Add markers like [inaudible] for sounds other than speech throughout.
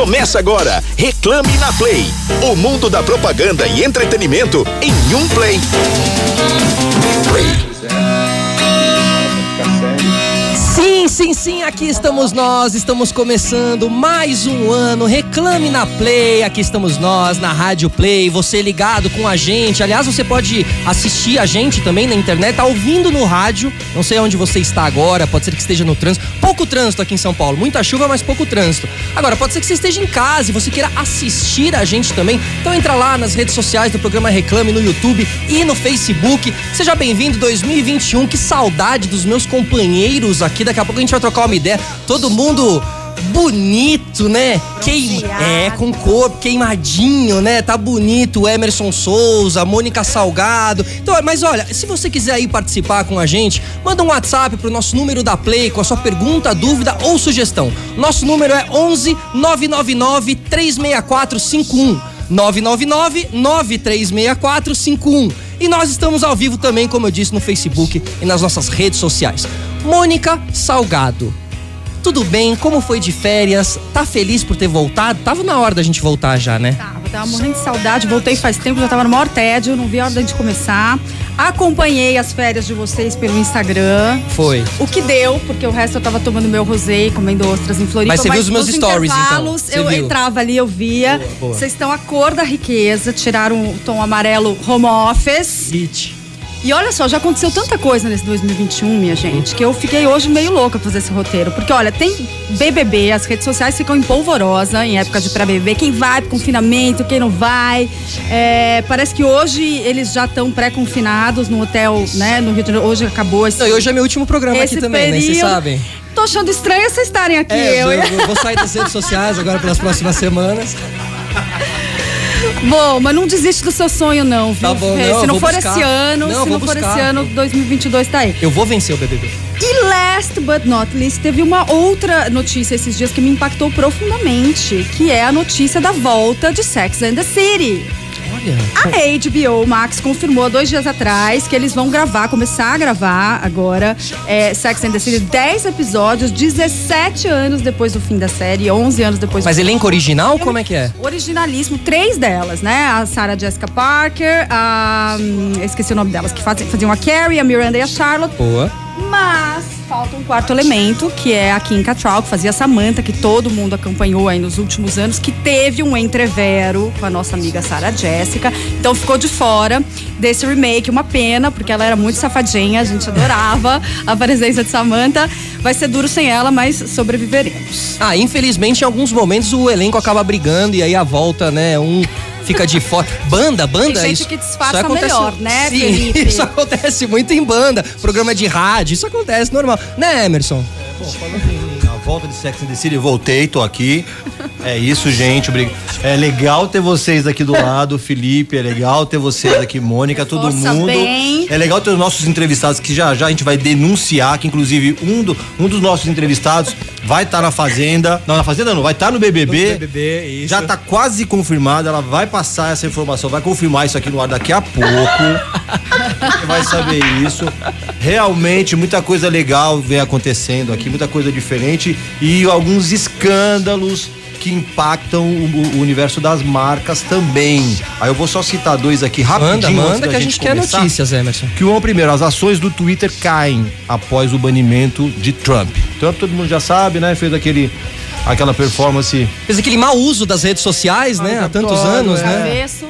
Começa agora, Reclame na Play. O mundo da propaganda e entretenimento em um play. Play. Sim, sim, aqui estamos nós, estamos começando mais um ano. Reclame na Play, aqui estamos nós na Rádio Play. Você ligado com a gente. Aliás, você pode assistir a gente também na internet, tá ouvindo no rádio. Não sei onde você está agora, pode ser que esteja no trânsito. Pouco trânsito aqui em São Paulo, muita chuva, mas pouco trânsito. Agora, pode ser que você esteja em casa e você queira assistir a gente também. Então entra lá nas redes sociais do programa Reclame no YouTube e no Facebook. Seja bem-vindo 2021. Que saudade dos meus companheiros aqui Daqui a pouco a gente vai trocar uma ideia. Todo mundo bonito, né? Queim... É, com corpo, queimadinho, né? Tá bonito. O Emerson Souza, Mônica Salgado. Então, mas olha, se você quiser aí participar com a gente, manda um WhatsApp pro nosso número da Play com a sua pergunta, dúvida ou sugestão. Nosso número é 11 999 364 51. 999 9364 51. E nós estamos ao vivo também, como eu disse, no Facebook e nas nossas redes sociais. Mônica Salgado. Tudo bem? Como foi de férias? Tá feliz por ter voltado? Tava na hora da gente voltar já, né? Tava, tava morrendo de saudade. Voltei faz tempo, já tava no maior tédio, não vi a hora da gente começar. Acompanhei as férias de vocês pelo Instagram. Foi. O que deu, porque o resto eu tava tomando meu rosé, comendo ostras em Floripa. Mas você viu os meus stories, então? Você eu viu. entrava ali, eu via. Vocês estão a cor da riqueza, tiraram o tom amarelo home office. It. E olha só, já aconteceu tanta coisa nesse 2021, minha gente, que eu fiquei hoje meio louca fazer esse roteiro. Porque, olha, tem BBB, as redes sociais ficam em polvorosa em época de pré-BBB. Quem vai pro confinamento, quem não vai. É, parece que hoje eles já estão pré-confinados no hotel, né, no Rio de Janeiro. Hoje acabou esse... Não, e hoje é meu último programa aqui também, né? Vocês período- sabem. Tô achando estranho vocês estarem aqui. É, eu, eu, eu vou sair das redes sociais agora pelas próximas semanas. [laughs] Bom, mas não desiste do seu sonho, não, viu? Tá bom, Fê? não, Se não for buscar. esse ano, Não, se não for esse ano, 2022 tá aí. Eu vou vencer o BBB. E last but not least, teve uma outra notícia esses dias que me impactou profundamente, que é a notícia da volta de Sex and the City. Olha. A HBO Max confirmou há dois dias atrás que eles vão gravar, começar a gravar agora é, Sex and the City, 10 episódios, 17 anos depois do fim da série, 11 anos depois Mas do elenco original, como é que é? originalíssimo, três delas, né? A Sarah Jessica Parker, a. hum, esqueci o nome delas, que faz- faziam a Carrie, a Miranda e a Charlotte. Boa. Mas falta um quarto elemento, que é a Kim Cattrall, que fazia Samantha, que todo mundo acompanhou aí nos últimos anos, que teve um entrevero com a nossa amiga Sarah Jessica. Então ficou de fora desse remake, uma pena, porque ela era muito safadinha, a gente adorava a presença de Samantha. Vai ser duro sem ela, mas sobreviveremos. Ah, infelizmente, em alguns momentos o elenco acaba brigando e aí a volta, né? Um fica de fora. Banda, banda. Tem gente isso, que disfarça acontece- melhor, né, Sim, Felipe? [laughs] isso acontece muito em banda, programa de rádio, isso acontece normal. Né, Emerson? Bom, falando em a volta de Sex and the City, voltei, tô aqui. É isso, gente. obrig- É legal ter vocês aqui do lado, Felipe. É legal ter vocês aqui, Mônica, todo Força mundo. bem. É legal ter os nossos entrevistados que já já a gente vai denunciar, que inclusive um, do- um dos nossos entrevistados vai estar na Fazenda. Não, na Fazenda não, vai estar no BBB. BBB, isso. Já tá quase confirmado, ela vai passar essa informação, vai confirmar isso aqui no ar daqui a pouco. Você vai saber isso. Realmente, muita coisa legal vem acontecendo aqui, muita coisa diferente e alguns escândalos que impactam o, o universo das marcas também. Aí eu vou só citar dois aqui rapidinho. Manda, manda da que a gente quer começar. notícias, Emerson. Que o primeiro, as ações do Twitter caem após o banimento de Trump. Trump todo mundo já sabe, né? Fez aquele aquela performance Fez aquele mau uso das redes sociais, né? Há tantos anos, é. né? Avesso.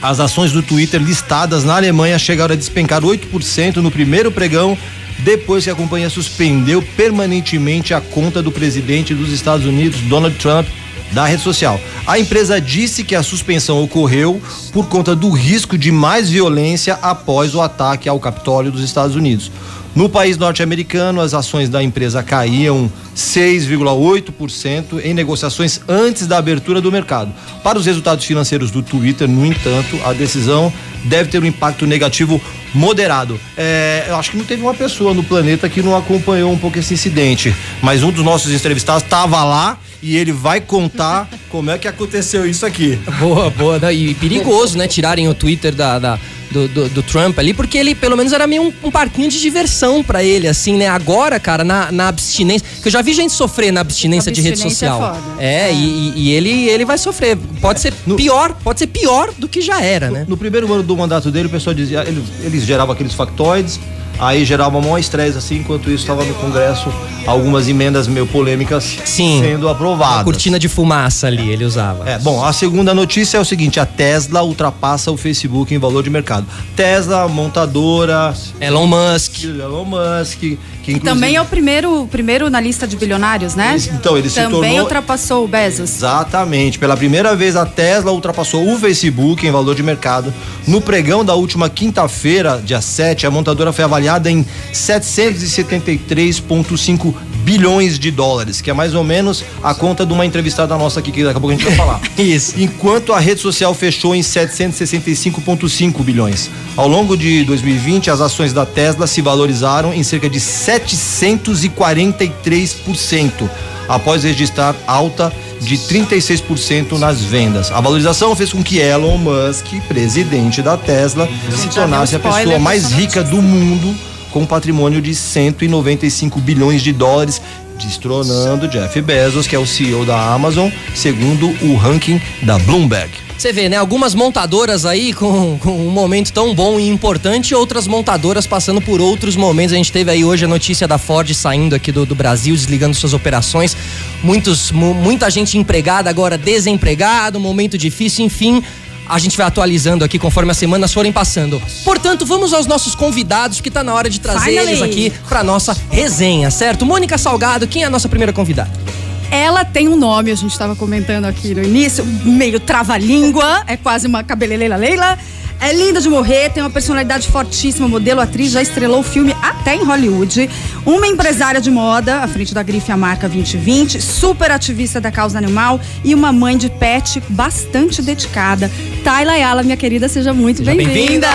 As ações do Twitter listadas na Alemanha chegaram a despencar 8% no primeiro pregão, depois que a companhia suspendeu permanentemente a conta do presidente dos Estados Unidos, Donald Trump, da rede social. A empresa disse que a suspensão ocorreu por conta do risco de mais violência após o ataque ao Capitólio dos Estados Unidos. No país norte-americano, as ações da empresa caíam 6,8% em negociações antes da abertura do mercado. Para os resultados financeiros do Twitter, no entanto, a decisão deve ter um impacto negativo moderado. É, eu acho que não teve uma pessoa no planeta que não acompanhou um pouco esse incidente, mas um dos nossos entrevistados estava lá e ele vai contar [laughs] como é que aconteceu isso aqui. Boa, boa. E perigoso, né? Tirarem o Twitter da, da, do, do, do Trump ali, porque ele pelo menos era meio um, um parquinho de diversão pra ele, assim, né? Agora, cara, na, na abstinência. Que eu já vi gente sofrer na abstinência, de rede Abstinência é social. foda. É, E, e ele, ele vai sofrer. Pode ser No- pior, pode ser pior do que já era, né? No primeiro ano do mandato dele, o pessoal dizia, eles, eles geravam aqueles factoides, aí gerava maior estresse assim, enquanto isso estava no Congresso algumas emendas meio polêmicas Sim. sendo aprovadas. A cortina de fumaça ali, ele usava. É, bom, a segunda notícia é o seguinte: a Tesla ultrapassa o Facebook em valor de mercado. Tesla, montadora, Elon Musk. Elon Musk, que Também é o primeiro, primeiro na lista de bilionários, né? Então, ele se Também tornou- ultrapassou o Bezos. Exatamente. Pela primeira vez, a Tesla ultrapassou o Facebook em valor de mercado. No pregão da última quinta-feira, dia 7, a montadora foi avaliada em 773,5 bilhões de dólares, que é mais ou menos a conta de uma entrevistada nossa aqui, que daqui a pouco a gente vai falar. [laughs] Isso. Enquanto a rede social fechou em 765,5 bilhões. Ao longo de 2020, as ações da Tesla se valorizaram em cerca de 743%, após registrar alta de 36% nas vendas. A valorização fez com que Elon Musk, presidente da Tesla, se já tornasse a pessoa mais rica do mundo, com um patrimônio de 195 bilhões de dólares, destronando Jeff Bezos, que é o CEO da Amazon, segundo o ranking da Bloomberg. Você vê, né? Algumas montadoras aí com, com um momento tão bom e importante, outras montadoras passando por outros momentos. A gente teve aí hoje a notícia da Ford saindo aqui do, do Brasil, desligando suas operações. Muitos, mu- muita gente empregada, agora desempregado, momento difícil, enfim. A gente vai atualizando aqui conforme as semanas forem passando. Portanto, vamos aos nossos convidados, que tá na hora de trazer Finally. eles aqui pra nossa resenha, certo? Mônica Salgado, quem é a nossa primeira convidada? Ela tem um nome, a gente estava comentando aqui no início, meio trava-língua, é quase uma cabeleleila Leila. É linda de morrer, tem uma personalidade fortíssima, modelo, atriz, já estrelou o filme até em Hollywood. Uma empresária de moda, à frente da grife A Marca 2020, super ativista da causa animal e uma mãe de pet bastante dedicada. Tayla Ayala, minha querida, seja muito bem-vinda.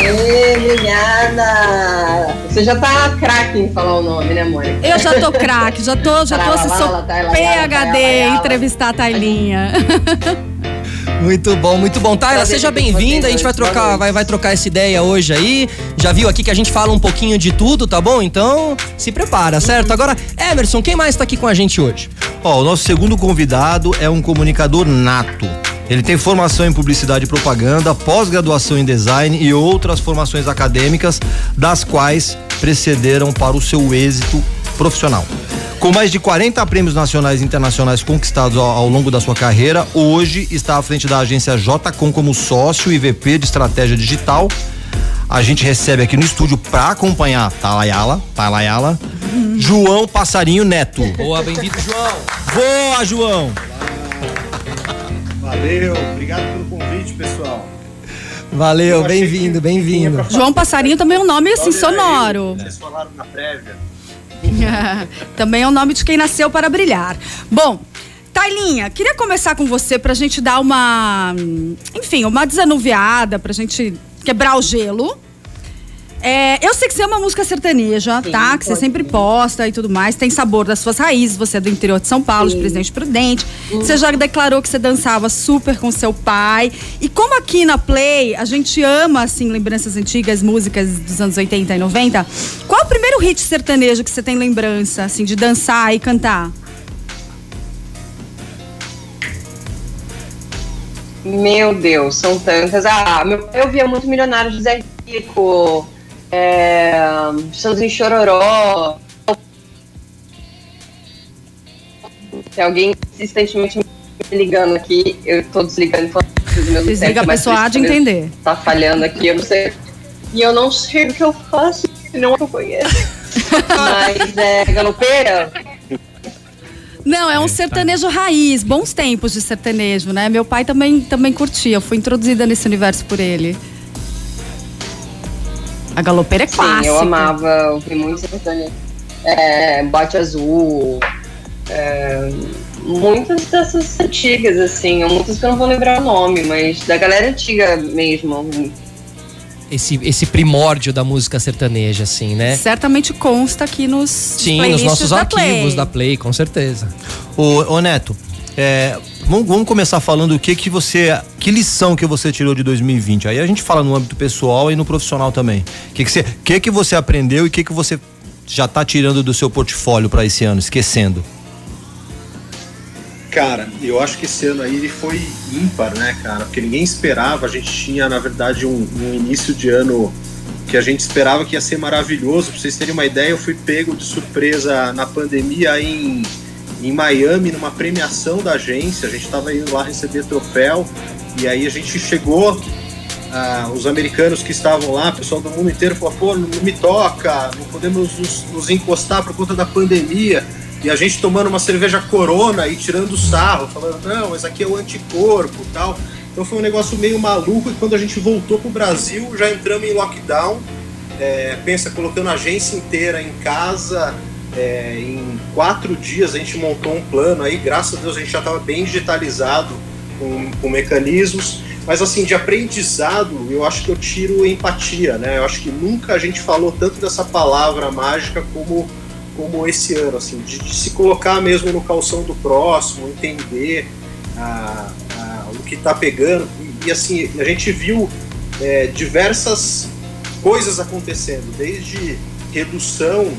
Ê, obrigada! Você já tá craque em falar o nome, né, Mônica? Eu já tô craque, já tô, já tô, sou Ayala, PHD em entrevistar a Tailinha. [laughs] Muito bom, muito bom. Tayla, seja bem-vinda. A gente vai trocar, vai, vai trocar essa ideia hoje aí. Já viu aqui que a gente fala um pouquinho de tudo, tá bom? Então, se prepara, certo? Agora, Emerson, quem mais tá aqui com a gente hoje? Ó, o nosso segundo convidado é um comunicador nato. Ele tem formação em publicidade e propaganda, pós-graduação em design e outras formações acadêmicas, das quais precederam para o seu êxito profissional. Com mais de 40 prêmios nacionais e internacionais conquistados ao, ao longo da sua carreira, hoje está à frente da agência JCom como sócio e VP de estratégia digital. A gente recebe aqui no estúdio para acompanhar Talayala, Talayala, João Passarinho Neto. Boa, bem-vindo, João. Boa, João! Valeu, obrigado pelo convite, pessoal. Valeu, bem-vindo, que bem-vindo. João Passarinho também é um nome assim sonoro. Vocês falaram na prévia. [laughs] Também é o nome de quem nasceu para brilhar. Bom, Tailinha, queria começar com você pra gente dar uma, enfim, uma desanuviada, pra gente quebrar o gelo. É, eu sei que você ama música sertaneja, Sim, tá? Que você sempre ser. posta e tudo mais. Tem sabor das suas raízes. Você é do interior de São Paulo, de Sim. Presidente Prudente. Você já declarou que você dançava super com seu pai. E como aqui na Play a gente ama, assim, lembranças antigas, músicas dos anos 80 e 90, qual é o primeiro hit sertanejo que você tem lembrança, assim, de dançar e cantar? Meu Deus, são tantas. Ah, meu pai ouvia muito Milionário José Rico, é, Chãozinho Chororó. Tem alguém insistentemente me ligando aqui, eu tô desligando meus Desliga a pessoa há de entender. Tá falhando aqui, eu não sei. E eu não sei o que eu faço, não eu conheço. [laughs] Mas é galopeira? Não, é um sertanejo raiz, bons tempos de sertanejo, né? Meu pai também, também curtia, eu fui introduzida nesse universo por ele. A galopeira é clássica. Sim, eu amava ouvir muito sertanejo. É, Bote Azul. é, muitas dessas antigas, assim. Muitas que eu não vou lembrar o nome, mas da galera antiga mesmo. Esse, esse primórdio da música sertaneja, assim, né? Certamente consta aqui nos Sim, nos nossos da arquivos Play. da Play, com certeza. Ô, ô Neto, é, Vamos, vamos, começar falando o que que você, que lição que você tirou de 2020. Aí a gente fala no âmbito pessoal e no profissional também. O que que você, que que você aprendeu e o que que você já está tirando do seu portfólio para esse ano, esquecendo? Cara, eu acho que esse ano aí ele foi ímpar, né, cara? Porque ninguém esperava. A gente tinha, na verdade, um, um início de ano que a gente esperava que ia ser maravilhoso. Pra vocês terem uma ideia, eu fui pego de surpresa na pandemia em, em Miami, numa premiação da agência. A gente estava indo lá receber troféu. E aí a gente chegou, ah, os americanos que estavam lá, o pessoal do mundo inteiro falou: pô, não me toca, não podemos nos, nos encostar por conta da pandemia. E a gente tomando uma cerveja corona e tirando sarro, falando, não, mas aqui é o anticorpo tal. Então foi um negócio meio maluco e quando a gente voltou pro Brasil, já entramos em lockdown. É, pensa, colocando a agência inteira em casa, é, em quatro dias a gente montou um plano aí, graças a Deus a gente já estava bem digitalizado com, com mecanismos. Mas assim, de aprendizado, eu acho que eu tiro empatia, né? Eu acho que nunca a gente falou tanto dessa palavra mágica como como esse ano, assim, de, de se colocar mesmo no calção do próximo, entender o que está pegando. E, e, assim, a gente viu é, diversas coisas acontecendo, desde redução,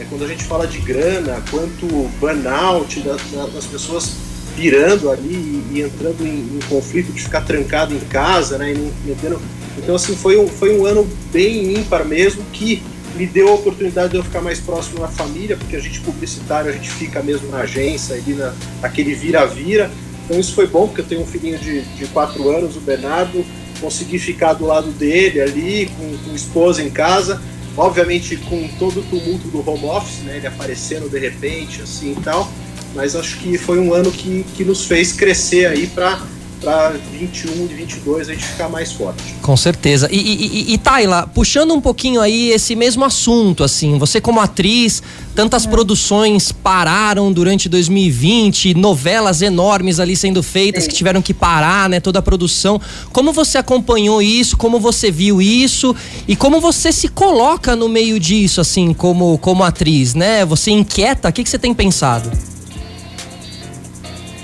é, quando a gente fala de grana, quanto burnout da, da, das pessoas virando ali e, e entrando em, em, conflito de ficar trancado em casa, né? Entendendo? Então, assim, foi um, foi um ano bem ímpar mesmo que me deu a oportunidade de eu ficar mais próximo da família, porque a gente publicitário, a gente fica mesmo na agência, ali na, naquele vira-vira. Então isso foi bom, porque eu tenho um filhinho de, de quatro anos, o Bernardo, consegui ficar do lado dele ali, com, com esposa em casa, obviamente com todo o tumulto do home office, né, ele aparecendo de repente, assim e tal, mas acho que foi um ano que, que nos fez crescer aí para para 21 e 22 a gente ficar mais forte. Com certeza. E, e, e, e Tayla, puxando um pouquinho aí esse mesmo assunto, assim, você como atriz, tantas é. produções pararam durante 2020, novelas enormes ali sendo feitas Sim. que tiveram que parar, né, toda a produção. Como você acompanhou isso? Como você viu isso? E como você se coloca no meio disso, assim, como, como atriz, né? Você inquieta? O que, que você tem pensado?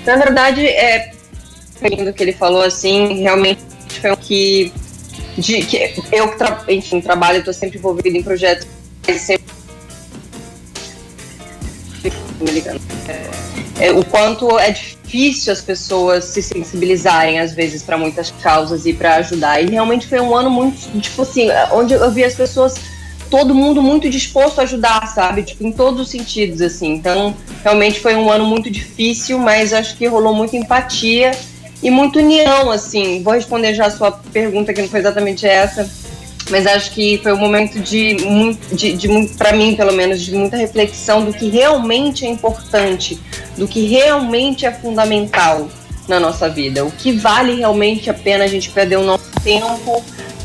Na verdade, é, do que ele falou, assim, realmente foi um que, de, que eu, tra, enfim, trabalho, estou sempre envolvido em projetos, sempre é, o quanto é difícil as pessoas se sensibilizarem às vezes para muitas causas e para ajudar. E realmente foi um ano muito, tipo assim, onde eu vi as pessoas todo mundo muito disposto a ajudar, sabe? Tipo, em todos os sentidos, assim. Então, realmente foi um ano muito difícil, mas acho que rolou muita empatia e muita união, assim. Vou responder já a sua pergunta, que não foi exatamente essa, mas acho que foi um momento de, de, de para mim, pelo menos, de muita reflexão do que realmente é importante, do que realmente é fundamental na nossa vida, o que vale realmente a pena a gente perder o nosso tempo,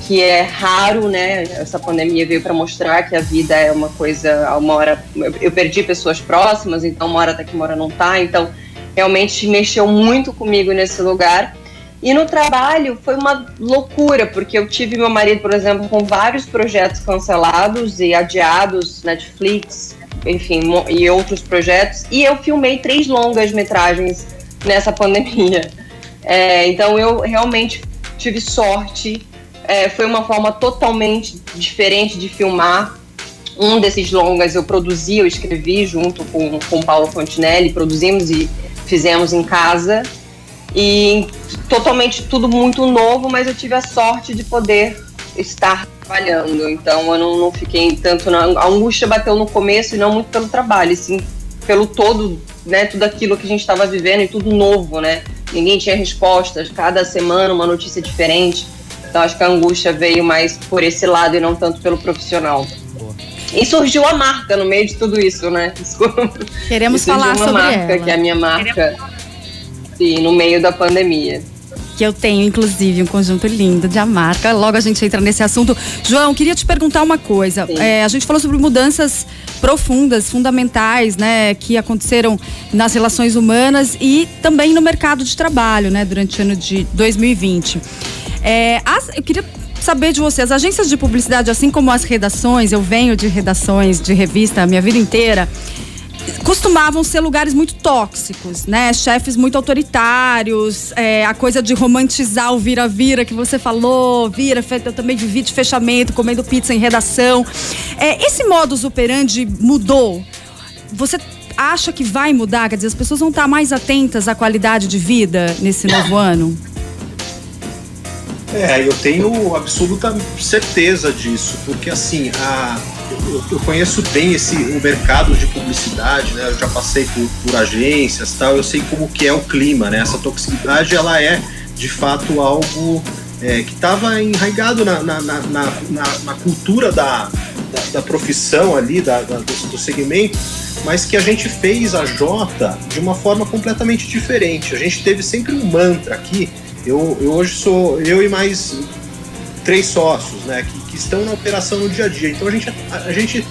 que é raro, né? Essa pandemia veio para mostrar que a vida é uma coisa, uma hora eu perdi pessoas próximas, então uma hora tá aqui, uma hora não tá, então realmente mexeu muito comigo nesse lugar. E no trabalho foi uma loucura, porque eu tive meu marido, por exemplo, com vários projetos cancelados e adiados, Netflix, enfim, e outros projetos. E eu filmei três longas metragens nessa [laughs] pandemia. É, então eu realmente tive sorte. É, foi uma forma totalmente diferente de filmar. Um desses longas eu produzi, eu escrevi junto com o Paulo Fontinelli, produzimos e fizemos em casa e totalmente tudo muito novo, mas eu tive a sorte de poder estar trabalhando. Então eu não, não fiquei tanto na a angústia bateu no começo e não muito pelo trabalho, sim pelo todo, né, tudo aquilo que a gente estava vivendo e tudo novo, né? Ninguém tinha respostas, cada semana uma notícia diferente. Então acho que a angústia veio mais por esse lado e não tanto pelo profissional. E surgiu a marca no meio de tudo isso, né? [laughs] Queremos falar sobre marca, ela. que é a minha marca, sim, no meio da pandemia que eu tenho, inclusive, um conjunto lindo de a marca. Logo a gente entra nesse assunto. João, queria te perguntar uma coisa. É, a gente falou sobre mudanças profundas, fundamentais, né, que aconteceram nas relações humanas e também no mercado de trabalho, né, durante o ano de 2020. É, as, eu queria saber de você. As agências de publicidade, assim como as redações, eu venho de redações de revista a minha vida inteira. costumavam ser lugares muito tóxicos, né? Chefes muito autoritários, é, a coisa de romantizar o vira-vira que você falou, vira, eu também vivi de fechamento, comendo pizza em redação. É, esse modus operandi mudou? Você acha que vai mudar? Quer dizer, as pessoas vão estar mais atentas à qualidade de vida nesse novo ano? É, eu tenho absoluta certeza disso, porque assim, a, eu, eu, conheço bem esse o mercado de publicidade, né? Eu já passei por, por agências, tal. Eu sei como que é o clima, né? Essa toxicidade, ela é de fato algo é, que estava enraigado na, na, na, na, na cultura da, da, da, profissão ali, da, da do, do segmento, mas que a gente fez a Jota de uma forma completamente diferente. A gente teve sempre um mantra aqui eu, eu hoje sou eu e mais três sócios, né, que, que estão na operação no dia a dia. Então a gente, a, a gente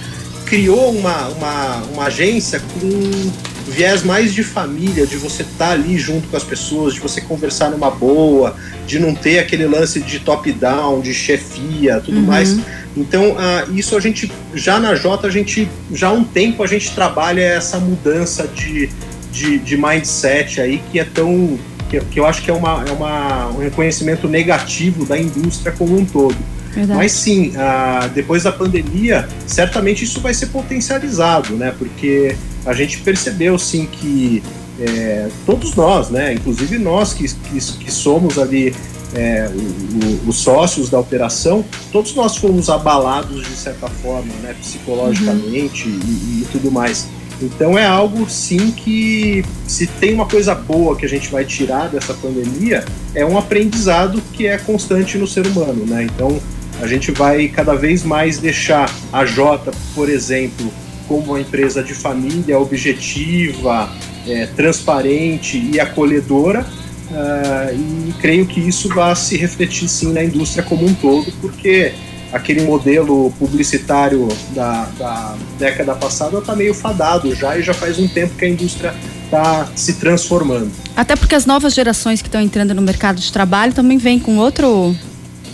criou uma, uma, uma agência com viés mais de família, de você estar tá ali junto com as pessoas, de você conversar numa boa, de não ter aquele lance de top-down, de chefia, tudo uhum. mais. Então, uh, isso a gente, já na Jota, a gente, já há um tempo a gente trabalha essa mudança de, de, de mindset aí que é tão que, que eu acho que é, uma, é uma, um reconhecimento negativo da indústria como um todo. Verdade. Mas sim, ah, depois da pandemia, certamente isso vai ser potencializado, né? Porque a gente percebeu sim que é, todos nós, né? Inclusive nós que, que, que somos ali é, o, o, os sócios da operação, todos nós fomos abalados de certa forma, né? Psicologicamente uhum. e, e tudo mais. Então é algo sim que se tem uma coisa boa que a gente vai tirar dessa pandemia, é um aprendizado que é constante no ser humano, né? Então a gente vai cada vez mais deixar a Jota, por exemplo, como uma empresa de família objetiva, é, transparente e acolhedora. Uh, e creio que isso vai se refletir sim na indústria como um todo, porque aquele modelo publicitário da, da década passada está meio fadado já e já faz um tempo que a indústria está se transformando. Até porque as novas gerações que estão entrando no mercado de trabalho também vêm com outro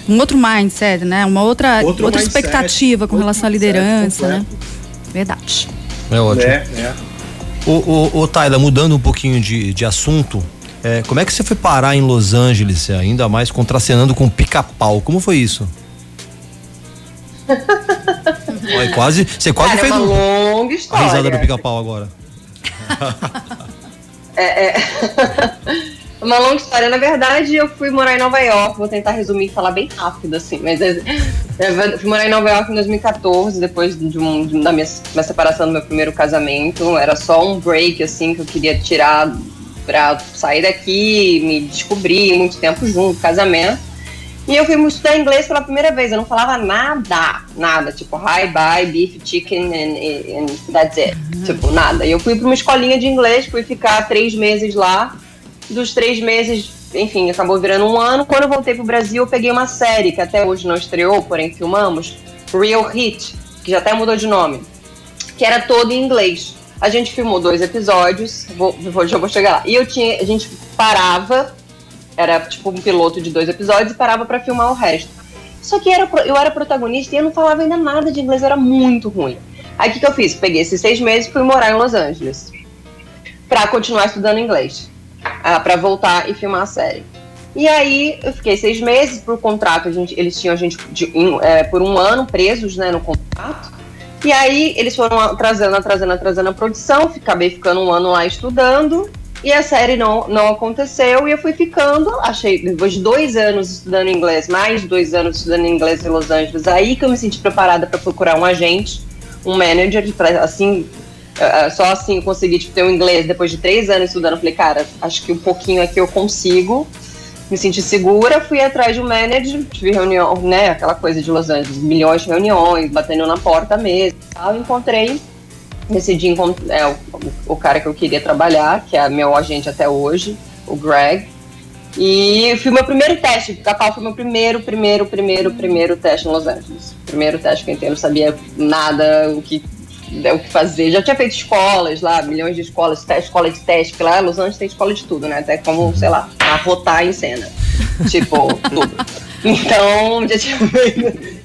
um outro mindset, né? Uma outra outro outra mindset, expectativa com relação à liderança, né? Verdade. É ótimo. É, é. O, o, o Taila, mudando um pouquinho de, de assunto, é, como é que você foi parar em Los Angeles, ainda mais contracenando com pica-pau? Como foi isso? Olha, quase, você quase Cara, fez é uma longa história. a risada do pica-pau agora. é, é. [laughs] uma longa história. Na verdade, eu fui morar em Nova York. Vou tentar resumir e falar bem rápido, assim. Mas eu fui morar em Nova York em 2014, depois de um, de, da minha, minha separação do meu primeiro casamento. Era só um break, assim, que eu queria tirar pra sair daqui, me descobrir muito tempo junto, casamento. E eu fui estudar inglês pela primeira vez. Eu não falava nada, nada. Tipo, hi, bye, beef, chicken and, and that's it. Uhum. Tipo, nada. E eu fui para uma escolinha de inglês, fui ficar três meses lá. Dos três meses, enfim, acabou virando um ano. Quando eu voltei pro Brasil, eu peguei uma série que até hoje não estreou, porém filmamos, Real Hit, que já até mudou de nome, que era todo em inglês. A gente filmou dois episódios, vou, vou, já vou chegar lá. E eu tinha, a gente parava era tipo um piloto de dois episódios e parava para filmar o resto. Só que era, eu era protagonista e eu não falava ainda nada de inglês, era muito ruim. Aí o que, que eu fiz? Peguei esses seis meses e fui morar em Los Angeles para continuar estudando inglês, ah, para voltar e filmar a série. E aí eu fiquei seis meses por contrato, a gente, eles tinham a gente de, é, por um ano presos né, no contrato. E aí eles foram atrasando, atrasando, atrasando a produção, acabei ficando um ano lá estudando. E a série não, não aconteceu e eu fui ficando, achei, depois de dois anos estudando inglês, mais dois anos estudando inglês em Los Angeles, aí que eu me senti preparada para procurar um agente, um manager, pra, assim, uh, só assim eu consegui tipo, ter um inglês depois de três anos estudando. Falei, cara, acho que um pouquinho aqui eu consigo, me senti segura, fui atrás de um manager, tive reunião, né, aquela coisa de Los Angeles, milhões de reuniões, batendo na porta mesmo, tal, encontrei decidi encontrar é, o, o, cara que eu queria trabalhar, que é meu agente até hoje, o Greg. E fui meu primeiro teste, Cacau foi meu primeiro, primeiro, primeiro, primeiro teste em Los Angeles. Primeiro teste que eu entrei, não sabia nada o que, o que fazer. Já tinha feito escolas lá, milhões de escolas, escola de teste, porque lá Los Angeles tem escola de tudo, né? Até como, sei lá, arrotar em cena. Tipo, tudo. Então, já tinha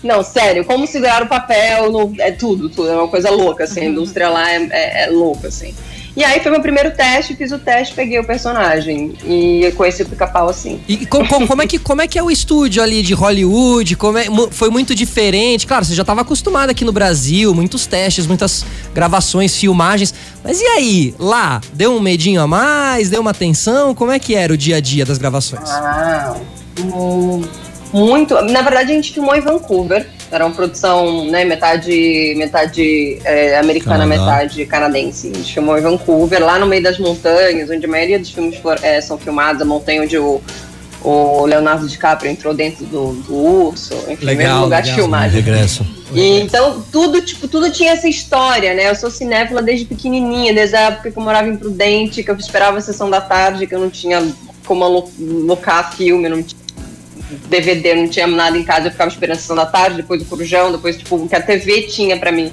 Não, sério, como segurar o papel, é tudo, tudo. É uma coisa louca, assim. A indústria lá é, é, é louca, assim. E aí foi meu primeiro teste, fiz o teste, peguei o personagem. E conheci o pica-pau assim. E com, com, como, é que, como é que é o estúdio ali de Hollywood? Como é, foi muito diferente? Claro, você já estava acostumado aqui no Brasil, muitos testes, muitas gravações, filmagens. Mas e aí, lá? Deu um medinho a mais? Deu uma tensão? Como é que era o dia a dia das gravações? Ah, muito. Na verdade, a gente filmou em Vancouver. Era uma produção, né, metade, metade é, americana, Canadá. metade canadense. A gente filmou em Vancouver, lá no meio das montanhas, onde a maioria dos filmes for, é, são filmados, a montanha onde o, o Leonardo DiCaprio entrou dentro do, do urso, enfim, legal, mesmo lugar legal, de filmagem. Regresso. E, então, tudo, tipo, tudo tinha essa história, né? Eu sou cinéfila desde pequenininha, desde a época que eu morava em Prudente, que eu esperava a sessão da tarde, que eu não tinha como alocar filme, não tinha DVD, não tinha nada em casa, eu ficava esperando a sessão da tarde, depois do Corujão, depois tipo, o que a TV tinha para mim,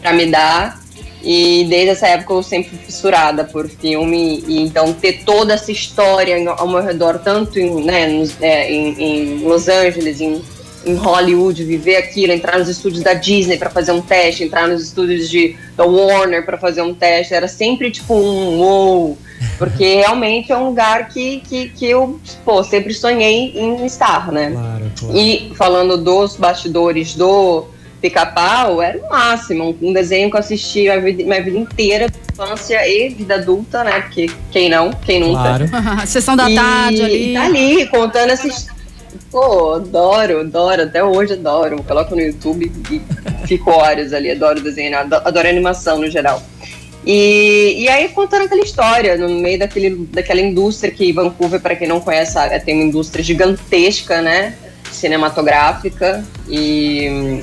para me dar. E desde essa época eu sempre fui fissurada por filme, e então ter toda essa história ao meu redor, tanto em, né, é, em, em Los Angeles, em, em, Hollywood, viver aquilo, entrar nos estúdios da Disney para fazer um teste, entrar nos estúdios de, da Warner para fazer um teste, era sempre tipo um wow porque [laughs] realmente é um lugar que, que, que eu pô, sempre sonhei em estar, né? Claro, claro. E falando dos bastidores do Pica-Pau, era o máximo. Um desenho que eu assisti a vida, minha vida inteira, infância e vida adulta, né? Porque quem não, quem nunca. Claro. [laughs] Sessão da e tarde ali. Tá ali, contando essas. Pô, adoro, adoro, até hoje adoro. Coloco no YouTube e fico horas ali, adoro desenhar, adoro animação no geral. E, e aí contando aquela história, no meio daquele, daquela indústria que Vancouver, para quem não conhece, tem uma indústria gigantesca, né? Cinematográfica. E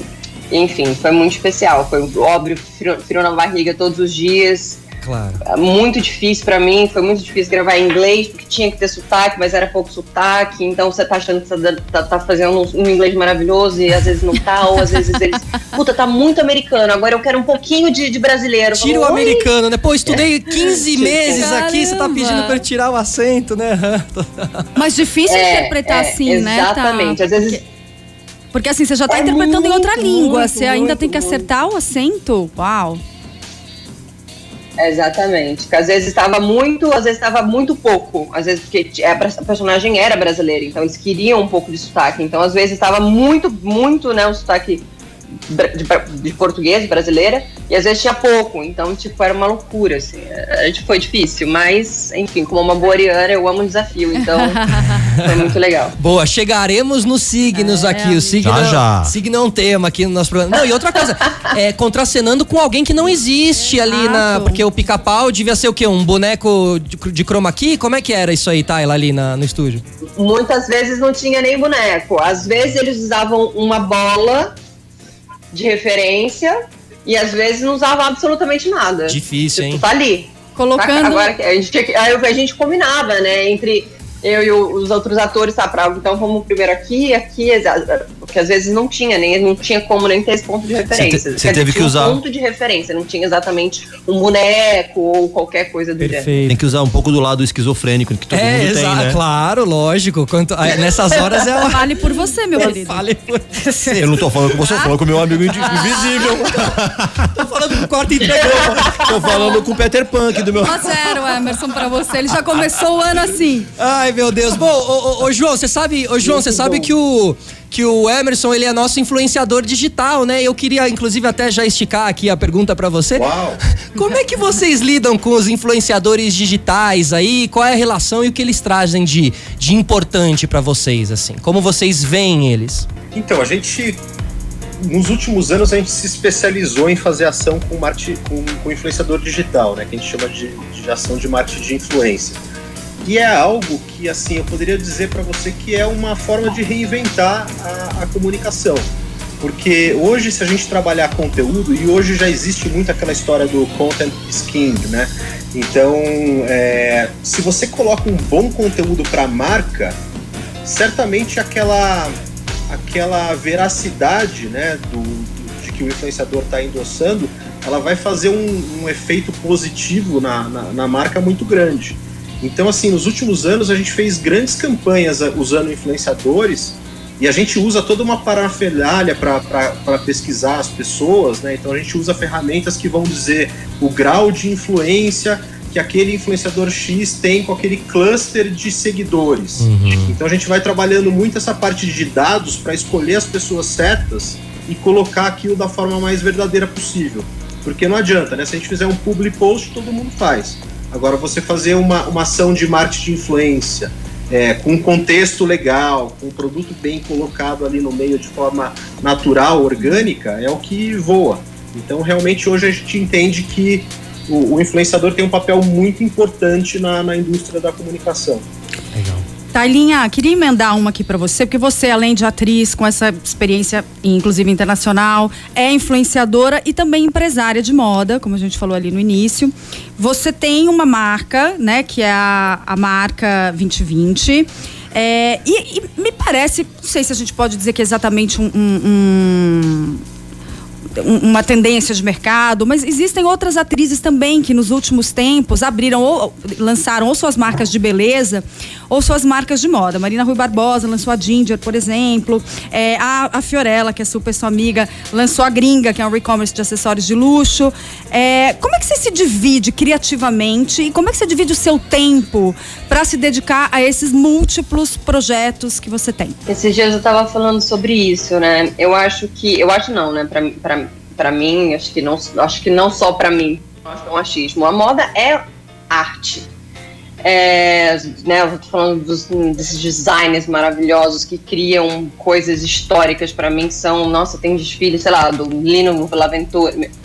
enfim, foi muito especial. Foi óbvio, frio, frio na barriga todos os dias. Claro. Muito difícil para mim, foi muito difícil gravar em inglês, porque tinha que ter sotaque, mas era pouco sotaque, então você tá achando que você tá, tá fazendo um, um, inglês maravilhoso e às vezes não tá, ou às vezes eles. [laughs] Puta, tá muito americano, agora eu quero um pouquinho de, de brasileiro. Tira o americano, né? Pô, estudei 15 meses Caramba. aqui, você tá pedindo pra eu tirar o acento, né? [laughs] Mas difícil é, interpretar é, assim, exatamente. né? Exatamente, tá? às vezes. Porque... Porque assim, você já tá é interpretando muito, em outra língua, muito, você ainda muito, tem que acertar o acento. Uau! Exatamente. Porque às vezes estava muito, às vezes estava muito pouco. Às vezes porque a personagem era brasileira, então eles queriam um pouco de sotaque. Então às vezes estava muito, muito, né, um sotaque de, de, português brasileira e às vezes tinha pouco, então tipo era uma loucura assim. A gente foi difícil, mas enfim, como uma boa ariana, eu amo um desafio, então [laughs] foi muito legal. Boa, chegaremos nos signos é, aqui. O signo, já, já. signo é um tema aqui no nosso programa. Não, e outra coisa, é contracenando com alguém que não existe Exato. ali na, porque o pica-pau devia ser o quê? Um boneco de, de chroma key? Como é que era isso aí, Tayla, ali na, no estúdio? Muitas vezes não tinha nem boneco. Às vezes eles usavam uma bola de referência e às vezes não usava absolutamente nada. Difícil, tipo, hein? Tá ali. Colocando. Agora a gente, a gente combinava, né? Entre eu e os outros atores, tá, pra, então vamos primeiro aqui, aqui, porque às vezes não tinha, nem, não tinha como nem ter esse ponto de referência. Você, te, teve que usar. Um ponto de referência, não tinha exatamente um boneco ou qualquer coisa do Perfeito. gênero. Tem que usar um pouco do lado esquizofrênico que todo é, mundo tem, né? Claro, lógico. Quanto, nessas horas é uma... [laughs] Fale por você, meu querido. Fale por você. Eu não tô falando com você, eu tô falando com o meu amigo invisível. tô falando com o corte entregou. tô falando com o Peter Punk do meu. 1 zero, Emerson, pra você. Ele já começou o ano assim. Ai, meu Deus. Bom, ô, ô, João, você sabe, ô, João, você sabe que o que o Emerson ele é nosso influenciador digital, né? Eu queria inclusive até já esticar aqui a pergunta para você. Uau. [laughs] Como é que vocês lidam com os influenciadores digitais aí? Qual é a relação e o que eles trazem de, de importante para vocês assim? Como vocês veem eles? Então, a gente nos últimos anos a gente se especializou em fazer ação com, marketing, com, com influenciador digital, né? Que a gente chama de, de ação de marketing de influência. E é algo que, assim, eu poderia dizer para você que é uma forma de reinventar a, a, comunicação. Porque hoje, se a gente trabalhar conteúdo, e hoje já existe muito aquela história do content skin, né? Então, é, se você coloca um bom conteúdo para a marca, certamente aquela, aquela veracidade né, do, de que o influenciador está endossando, ela vai fazer um, um efeito positivo na, na, na marca muito grande. Então, assim, nos últimos anos a gente fez grandes campanhas uh, usando influenciadores E a gente usa toda uma parafernália para pesquisar as pessoas, né? Então a gente usa ferramentas que vão dizer o grau de influência que aquele influenciador X tem com aquele cluster de seguidores. Uhum. Então a gente vai trabalhando muito essa parte de dados para escolher as pessoas certas e colocar aquilo da forma mais verdadeira possível. Porque não adianta, né? Se a gente fizer um public post, todo mundo faz. Agora, você fazer uma, uma ação de marketing de influência, é, com um contexto legal, com um produto bem colocado ali no meio de forma natural, orgânica, é o que voa. Então, realmente, hoje a gente entende que o, o influenciador tem um papel muito importante na, na indústria da comunicação. Legal. Tailinha, queria emendar uma aqui para você, porque você, além de atriz, com essa experiência, inclusive internacional, é influenciadora e também empresária de moda, como a gente falou ali no início. Você tem uma marca, né, que é a, a marca 2020. É, e, e, me parece, não sei se a gente pode dizer que é exatamente um, um, um uma tendência de mercado, mas existem outras atrizes também que nos últimos tempos abriram ou lançaram ou suas marcas de beleza ou suas marcas de moda. Marina Rui Barbosa lançou a Ginger, por exemplo. É, a, a, Fiorella, que é super sua amiga, lançou a Gringa, que é um e-commerce de acessórios de luxo. É, como é que você se divide criativamente e como é que você divide o seu tempo para se dedicar a esses múltiplos projetos que você tem? Esses dias eu estava falando sobre isso, né? Eu acho que, eu acho não, né? Para mim, acho que não, acho que não só para mim, acho que é um achismo. A moda é arte é, né, eu tô falando dos, desses designers maravilhosos que criam coisas históricas para mim, que são, nossa, tem desfile, sei lá, do Lino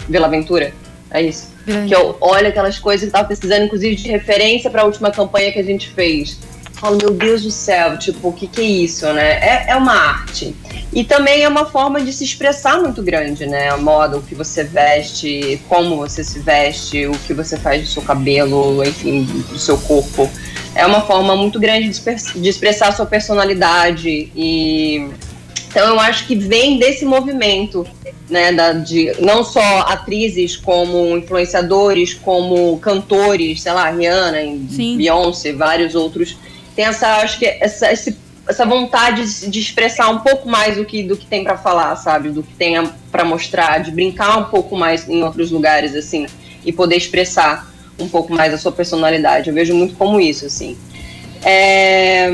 Villaventura, é isso? Que eu olho aquelas coisas que tava precisando, inclusive, de referência para a última campanha que a gente fez falo, meu Deus do céu, tipo, o que, que é isso, né? É, é uma arte. E também é uma forma de se expressar muito grande, né? A moda, o que você veste, como você se veste, o que você faz do seu cabelo, enfim, do seu corpo. É uma forma muito grande de, expressar a sua personalidade e então eu acho que vem desse movimento, né, da, de não só atrizes como influenciadores, como cantores, sei lá, Rihanna, Sim. Beyoncé, vários outros tem essa, acho que essa, esse, essa vontade de expressar um pouco mais do que, do que tem para falar, sabe? Do que tem para mostrar, de brincar um pouco mais em outros lugares, assim, e poder expressar um pouco mais a sua personalidade. Eu vejo muito como isso, assim. É,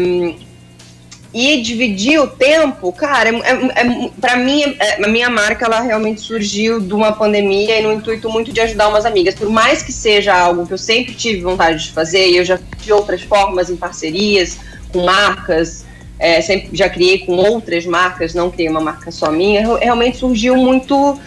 e dividir o tempo, cara, é, é, é para mim, é, a minha marca, ela realmente surgiu de uma pandemia e no intuito muito de ajudar umas amigas. Por mais que seja algo que eu sempre tive vontade de fazer, e eu já de outras formas, em parcerias, com marcas, é, sempre já criei com outras marcas, não criei uma marca só minha, realmente surgiu muito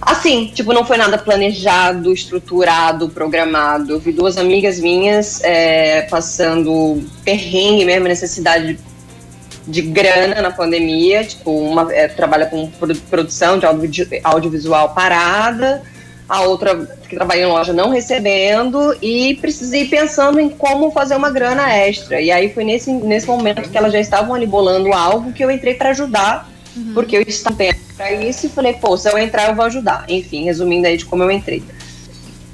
assim, tipo, não foi nada planejado, estruturado, programado. Eu vi duas amigas minhas é, passando perrengue mesmo, necessidade de grana na pandemia, tipo, uma é, trabalha com produção de audiovisual parada, a outra que trabalha em loja não recebendo e precisei pensando em como fazer uma grana extra. E aí foi nesse, nesse momento que elas já estavam ali bolando algo que eu entrei para ajudar, uhum. porque eu estava para isso e falei, pô, se eu entrar eu vou ajudar. Enfim, resumindo aí de como eu entrei.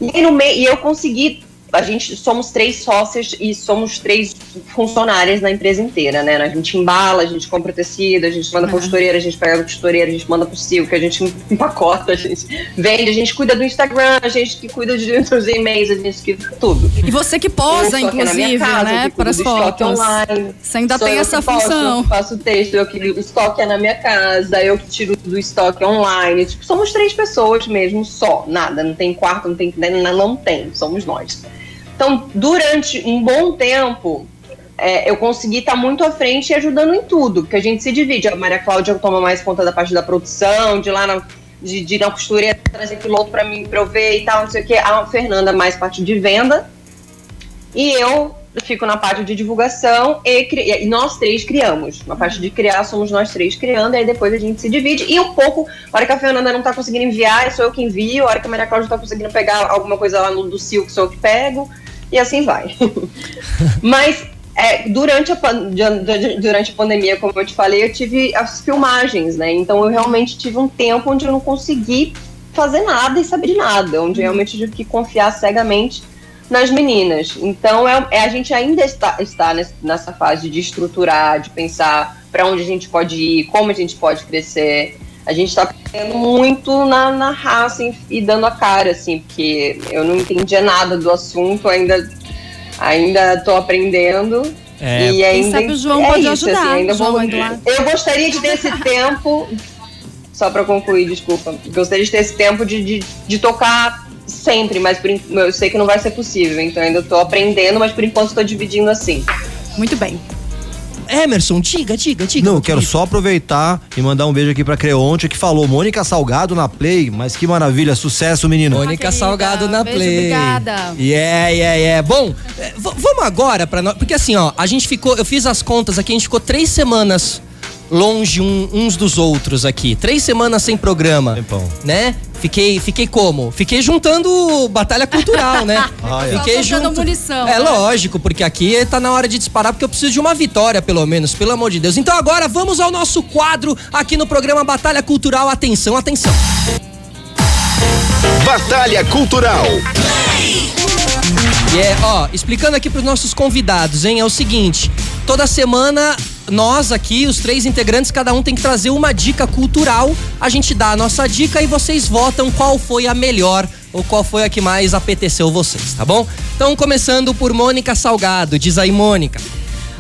E, no meio, e eu consegui a gente somos três sócias e somos três funcionárias na empresa inteira, né? A gente embala, a gente compra tecido, a gente manda uhum. pra costureira, a gente pega a costureira, a gente manda pro Silk, a gente empacota, a gente vende, a gente cuida do Instagram, a gente que cuida dos e-mails, a gente que tudo. E você que posa, inclusive, casa, né? Para as fotos. Online. Você ainda tem essa função. eu faço texto, eu que o estoque é na minha casa, eu que tiro do estoque online. Tipo, somos três pessoas mesmo, só. Nada, não tem quarto, não tem, não tem, somos nós. Então, durante um bom tempo, é, eu consegui estar muito à frente e ajudando em tudo, porque a gente se divide. A Maria Cláudia toma mais conta da parte da produção, de lá na, de, de na costureira, trazer piloto para mim, para eu ver e tal, não sei o quê. A Fernanda mais parte de venda. E eu fico na parte de divulgação e, e, nós três criamos. Na parte de criar, somos nós três criando, aí depois a gente se divide. E um pouco, a hora que a Fernanda não tá conseguindo enviar, sou eu que envio. A hora que a Maria Cláudia tá conseguindo pegar alguma coisa lá no do Silk, sou eu que pego e assim vai. [laughs] Mas é, durante, a, durante a pandemia, como eu te falei, eu tive as filmagens, né? Então eu realmente tive um tempo onde eu não consegui fazer nada e saber de nada, onde eu realmente tive que confiar cegamente nas meninas. Então é, é a gente ainda está, está nessa fase de estruturar, de pensar para onde a gente pode ir, como a gente pode crescer. A gente está aprendendo muito na, na raça e, e dando a cara, assim, porque eu não entendia nada do assunto, ainda ainda estou aprendendo. É. E ainda, Quem sabe o João é pode isso, ajudar. Assim, ainda João vou, eu gostaria de ter esse [laughs] tempo, só para concluir, desculpa, gostaria de ter esse tempo de, de, de tocar sempre, mas por, eu sei que não vai ser possível, então ainda estou aprendendo, mas por enquanto estou dividindo assim. Muito bem. Emerson, diga, diga, diga. Não, quero só aproveitar e mandar um beijo aqui pra Creonte que falou Mônica Salgado na Play, mas que maravilha, sucesso, menino. Mônica Salgado na beijo, Play. Obrigada. Yeah, yeah, yeah. Bom, é, vamos agora para nós, porque assim, ó, a gente ficou, eu fiz as contas aqui, a gente ficou três semanas longe um, uns dos outros aqui. Três semanas sem programa. Tempão. Né? Fiquei, fiquei como? Fiquei juntando batalha cultural, né? [laughs] Ah, é. Fiquei juntando munição. É né? lógico, porque aqui tá na hora de disparar, porque eu preciso de uma vitória, pelo menos, pelo amor de Deus. Então agora vamos ao nosso quadro aqui no programa Batalha Cultural. Atenção, atenção. Batalha Cultural. E é, ó, explicando aqui pros nossos convidados, hein? É o seguinte: toda semana nós aqui, os três integrantes, cada um tem que trazer uma dica cultural. A gente dá a nossa dica e vocês votam qual foi a melhor ou qual foi a que mais apeteceu vocês, tá bom? Então, começando por Mônica Salgado. Diz aí, Mônica.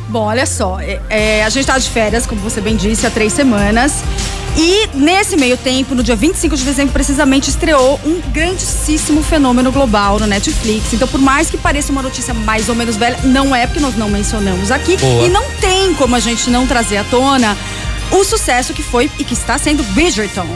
Bom, olha só, é, é, a gente tá de férias, como você bem disse, há três semanas. E nesse meio tempo, no dia 25 de dezembro, precisamente estreou um grandíssimo fenômeno global no Netflix. Então, por mais que pareça uma notícia mais ou menos velha, não é porque nós não mencionamos aqui. Boa. E não tem como a gente não trazer à tona o sucesso que foi e que está sendo Bridgerton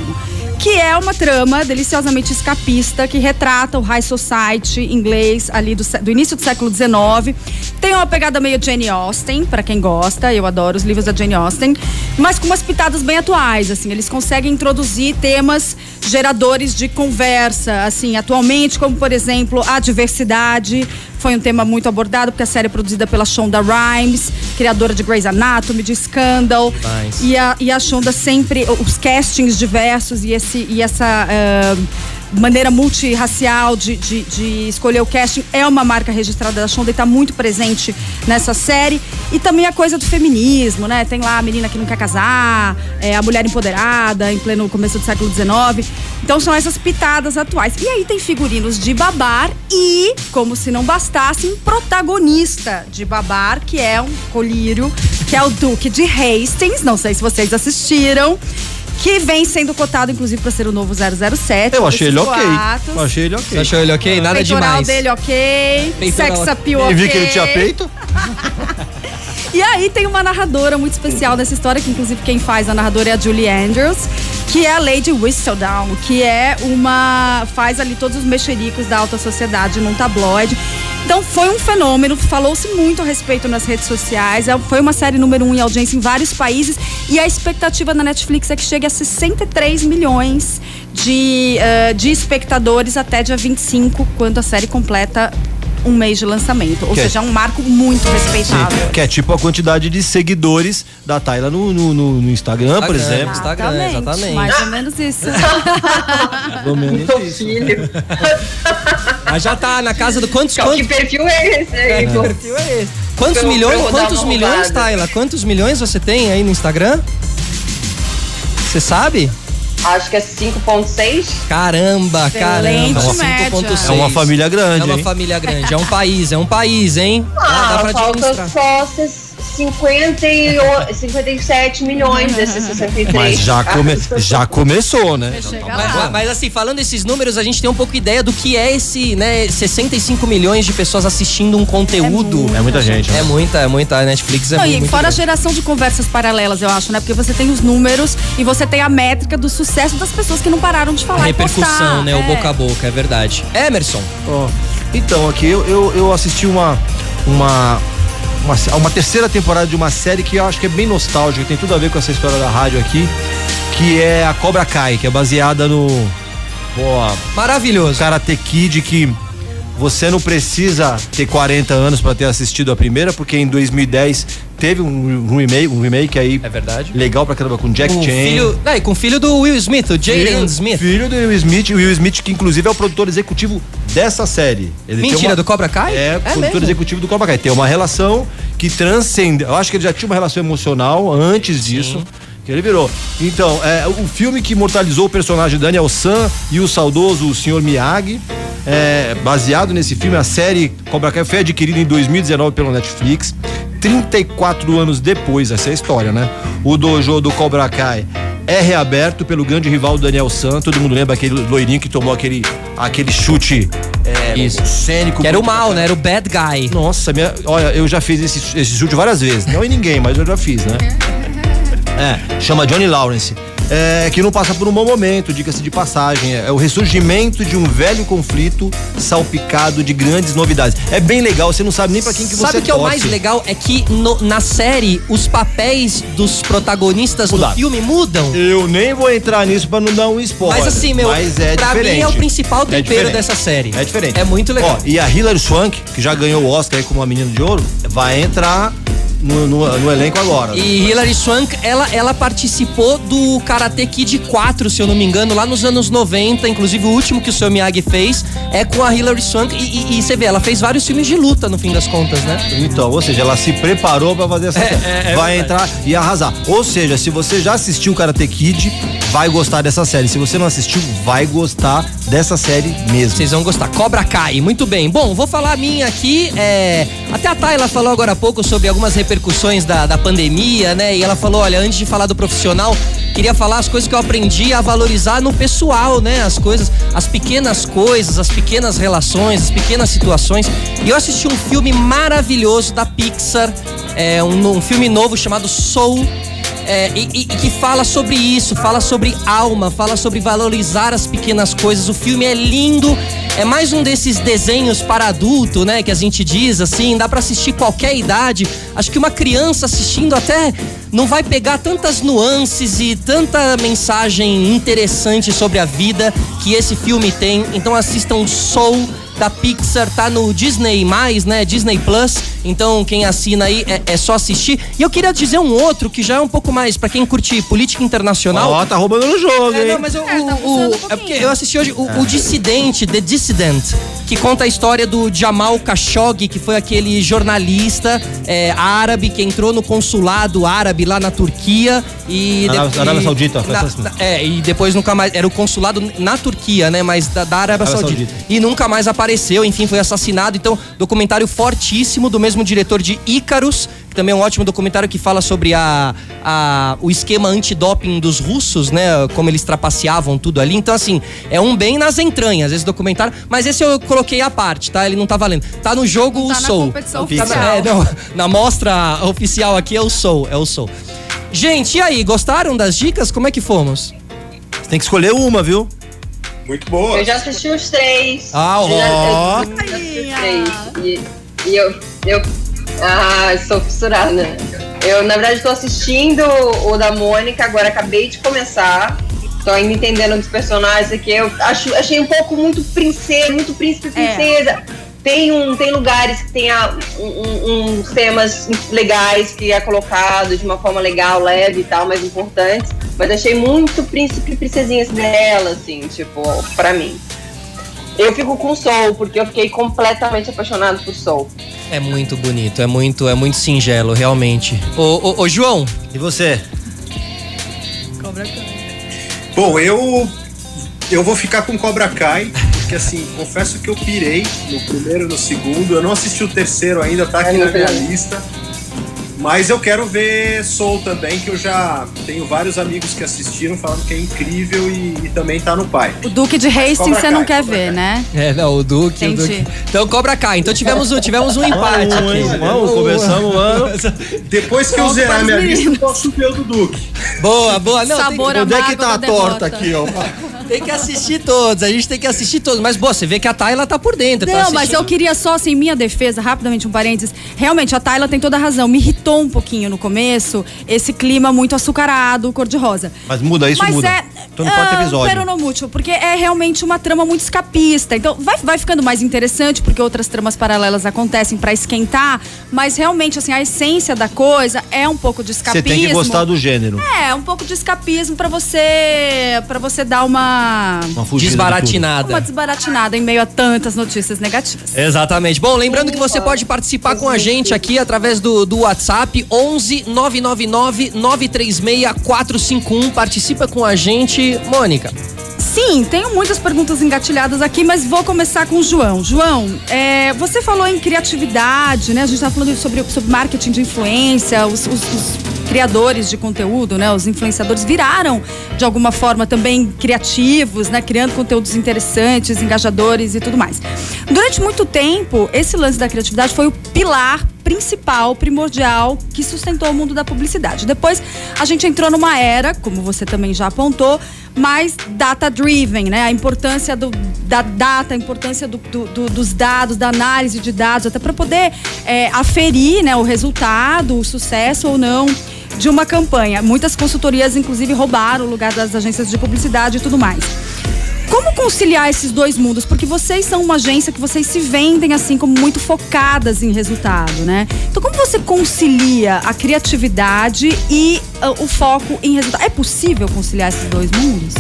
que é uma trama deliciosamente escapista que retrata o high society inglês ali do, do início do século XIX. Tem uma pegada meio Jane Austen, para quem gosta, eu adoro os livros da Jane Austen, mas com umas pitadas bem atuais, assim, eles conseguem introduzir temas geradores de conversa, assim, atualmente, como por exemplo, a diversidade, foi um tema muito abordado, porque a série é produzida pela Shonda Rhimes, criadora de Grey's Anatomy, de Scandal. Nice. E, a, e a Shonda sempre, os castings diversos e, esse, e essa. Uh, maneira multirracial de, de, de, escolher o casting é uma marca registrada da Shonda e está muito presente nessa série. E também a coisa do feminismo, né? Tem lá a menina que não quer casar, é, a mulher empoderada em pleno começo do século XIX. Então são essas pitadas atuais. E aí tem figurinos de babar e, como se não bastasse, um protagonista de babar, que é um colírio, que é o Duque de Hastings. Não sei se vocês assistiram que vem sendo cotado, inclusive, para ser o novo 007. Eu achei ele ok. Eu achei ele ok. Você achou ele ok? Nada Peitoral demais. dele ok. Peitoral. Sex appeal ok. E vi que ele tinha peito. [laughs] E aí tem uma narradora muito especial dessa história, que inclusive quem faz a narradora é a Julie Andrews, que é a Lady Whistledown, que é uma. faz ali todos os mexericos da alta sociedade num tabloide. Então foi um fenômeno, falou-se muito a respeito nas redes sociais. É, foi uma série número um em audiência em vários países e a expectativa na Netflix é que chegue a 63 milhões de, uh, de espectadores até dia 25, quando a série completa um mês de lançamento. Ou que é seja, é um marco muito respeitável. Sim, que é tipo a quantidade de seguidores da Tayla no, no, no, no Instagram, Instagram, por exemplo. Instagram, exatamente. Mais ou menos isso. [laughs] mais ou menos isso. [laughs] Mas já tá na casa do quantos. Qual quantos... que perfil é esse aí? É. Que perfil é esse? Quantos milhões, quantos milhões, Tayla? Quantos milhões você tem aí no Instagram? Você sabe? Acho que é 5.6. Caramba, Excelente caramba. É uma, é uma família grande. É uma hein? família grande. É um país, é um país, hein? Ah, ah dá pra falta só 60 58, 57 milhões desses [laughs] 63. Mas já, come, [laughs] já começou, né? Então tá mas, mas, assim, falando esses números, a gente tem um pouco ideia do que é esse, né, 65 milhões de pessoas assistindo um conteúdo. É, é muita gente. É né? muita, é muita. A Netflix é Não, muito, e fora grande. a geração de conversas paralelas, eu acho, né? Porque você tem os números e você tem a métrica do sucesso das pessoas que não pararam de falar. A repercussão, né? É. O boca a boca, é verdade. Emerson. Oh, então, aqui eu, eu, eu assisti uma, uma, uma, uma terceira temporada de uma série que eu acho que é bem nostálgica, tem tudo a ver com essa história da rádio aqui, que é a Cobra Kai, que é baseada no. Boa. Maravilhoso. Karate Kid que você não precisa ter 40 anos para ter assistido a primeira, porque em 2010 teve um, remake, um remake aí É verdade. legal pra caramba com Jack Com Chan. filho, com o filho do Will Smith, o Filho- Smith. Filho do Will Smith, o Will Smith que inclusive é o produtor executivo dessa série. Ele Mentira, uma- do Cobra Kai? É, É produtor mesmo? executivo do Cobra Kai. Tem uma relação que transcende. Eu acho que ele já tinha uma relação emocional antes disso. Que ele virou. Então, é, o filme que imortalizou o personagem Daniel San e o saudoso Sr. Miyagi. É, baseado nesse filme, a série Cobra Kai foi adquirida em 2019 pelo Netflix. 34 anos depois, essa é a história, né? O dojo do Cobra Kai é reaberto pelo grande rival Daniel San. Todo mundo lembra aquele loirinho que tomou aquele, aquele chute é, Isso. cênico. Que era o mal, né? Era o bad guy. Nossa, minha, olha, eu já fiz esse, esse chute várias vezes. Não em ninguém, mas eu já fiz, né? É, chama Johnny Lawrence. É, que não passa por um bom momento, diga-se de passagem. É, o ressurgimento de um velho conflito salpicado de grandes novidades. É bem legal, você não sabe nem pra quem que você Sabe o que é o mais legal? É que no- na série, os papéis dos protagonistas do filme mudam. Eu nem vou entrar nisso pra não dar um spoiler. Mas assim, meu, mas é pra diferente. mim é o principal É tempero diferente. dessa série. É diferente. É muito legal. Ó, e a Hilary Swank, que já ganhou o Oscar aí como uma menina de ouro, vai entrar no, no- no elenco agora. E Hilary Swank, ela, ela participou do Karate Kid 4, se eu não me engano, lá nos anos 90. Inclusive, o último que o seu Miyagi fez é com a Hilary Swank. E, e- e você vê, ela fez vários filmes de luta, no fim das contas, né? Então, ou seja, ela se preparou pra fazer essa É, série. é, é vai entrar e arrasar. Ou seja, se você já assistiu Karate Kid, vai gostar dessa série. Se você não assistiu, vai gostar dessa série mesmo. Vocês vão gostar. Cobra Kai, muito bem. Bom, vou falar a minha aqui. é, Até a Tayla falou agora há pouco sobre algumas repercussões da, da pandemia, né? E ela falou: olha, antes de falar do profissional, queria falar as coisas que eu aprendi a valorizar no pessoal, né? As coisas, as pequenas coisas, as pequenas relações, as pequenas situações. E eu assisti um filme maravilhoso da Pixar, é um, um filme novo chamado Soul. É, e, e- e que fala sobre isso, fala sobre alma, fala sobre valorizar as pequenas coisas. O filme é lindo, é mais um desses desenhos para adulto, né? Que a gente diz assim, dá pra assistir qualquer idade. Acho que uma criança assistindo até não vai pegar tantas nuances e tanta mensagem interessante sobre a vida que esse filme tem. Então assistam Soul da Pixar, tá no Disney+, né? Disney Plus. Então quem assina aí é, é só assistir. E eu queria dizer um outro que já é um pouco mais pra quem curte política internacional. Ó, tá roubando no jogo, É, hein? não, mas o, É, tá o- funcionando o- um é porque eu assisti hoje o, o Dissidente, The Dissident, que conta a história do Jamal Khashoggi, que foi aquele jornalista é, árabe que entrou no consulado árabe lá na Turquia e Arábia- de- Arábia Saudita, na- na- é, e depois nunca mais era o consulado na Turquia, né, mas da, da Arábia Arábia Saudita. Saudita. E nunca mais apareceu, enfim, foi assassinado. Então, documentário fortíssimo do mesmo diretor de Ícaros, que também é um ótimo documentário que fala sobre a, a- o esquema antidoping dos russos, né? Como eles trapaceavam tudo ali. Então, assim, é um bem nas entranhas esse documentário. Mas esse eu coloquei à parte, tá? Ele não tá valendo. Tá no jogo Não o tá na Soul. competição Tá na- oficial. é, não, na mostra oficial aqui é o Soul, é o Soul. Gente, e aí, gostaram das dicas? Como é que fomos? Você tem que escolher uma, viu? Muito boa. Eu já assisti os três. Ah, Eu já- ó. eu já assisti os três. E, e eu, eu. Ah, sou fissurada. Eu, na verdade, tô assistindo o da Mônica, agora acabei de começar. Tô ainda entendendo dos personagens aqui. Eu acho, achei um pouco muito princesa, muito príncipe e É. princesa. Tem, um, tem lugares que tem a- um- uns temas legais que é colocado de uma forma legal, leve e tal, mais importantes. Mas achei muito príncipe e princesinha dela, assim, tipo, pra mim. Eu fico com Soul, porque eu fiquei completamente apaixonado por Soul. É muito bonito, é muito, é muito singelo, realmente. Ô, ô, ô, João, E você? Cobra Kai. Bom, eu eu vou ficar com Cobra Kai, porque assim, [laughs] confesso que eu pirei no primeiro e no segundo. Eu não assisti o terceiro ainda, tá aqui É, na minha lista. Mas eu quero ver Soul também, que eu já tenho vários amigos que assistiram falando que é incrível e, e também tá no pai. O Duque de Hastings você não Kai, quer Cobra ver, Kai. né? É, não, o Duque, o Entendi. Duque. Então Cobra Kai. Então tivemos, um- tivemos um empate Um, aqui. Um, começamos o ano. [laughs] Depois que eu zerar minha lista, eu posso ver o do Duque. Boa, boa. Não, Sabor tem, Onde é que tá a torta aqui, ó? [laughs] Tem que assistir todos, a gente tem que assistir todos. Mas, boa, você vê que a Tayla tá por dentro. tá Não, mas assistindo. eu queria só, assim, minha defesa, rapidamente um parênteses. Realmente, a Tayla tem toda a razão. Me irritou um pouquinho no começo esse clima muito açucarado, cor-de-rosa. Mas muda isso, Mas muda. é. Tô no quarto ah, episódio. Pero não mútil, porque é realmente uma trama muito escapista. Então vai, vai ficando mais interessante, porque outras tramas paralelas acontecem pra esquentar. Mas realmente, assim, a essência da coisa é um pouco de Você escapismo. tem que gostar do gênero. É, um pouco de escapismo pra você. para você dar uma. Uma Desbaratinada. Uma desbaratinada em meio a tantas notícias negativas. Exatamente. Bom, lembrando que você pode participar com a gente aqui através do, do WhatsApp 11 999 936 451. Participa com a gente, Mônica. Sim, tenho muitas perguntas engatilhadas aqui, mas vou começar com o João. João, é, você falou em criatividade, né? A gente estava falando sobre, sobre marketing de influência, os, os- os criadores de conteúdo, né? Os influenciadores viraram, de alguma forma, também criativos, né? Criando conteúdos interessantes, engajadores e tudo mais. Durante muito tempo, esse lance da criatividade foi o pilar principal, primordial, que sustentou o mundo da publicidade. Depois, a gente entrou numa era, como você também já apontou, mais data-driven, né? A importância do, da data, a importância do- do- do- dos dados, da análise de dados, até para poder é, aferir né, o resultado, o sucesso ou não de uma campanha. Muitas consultorias, inclusive, roubaram o lugar das agências de publicidade e tudo mais. Como conciliar esses dois mundos? Porque vocês são uma agência que vocês se vendem assim como muito focadas em resultado, né? Então como você concilia a criatividade e ah, o foco em resultado? É possível conciliar esses dois mundos?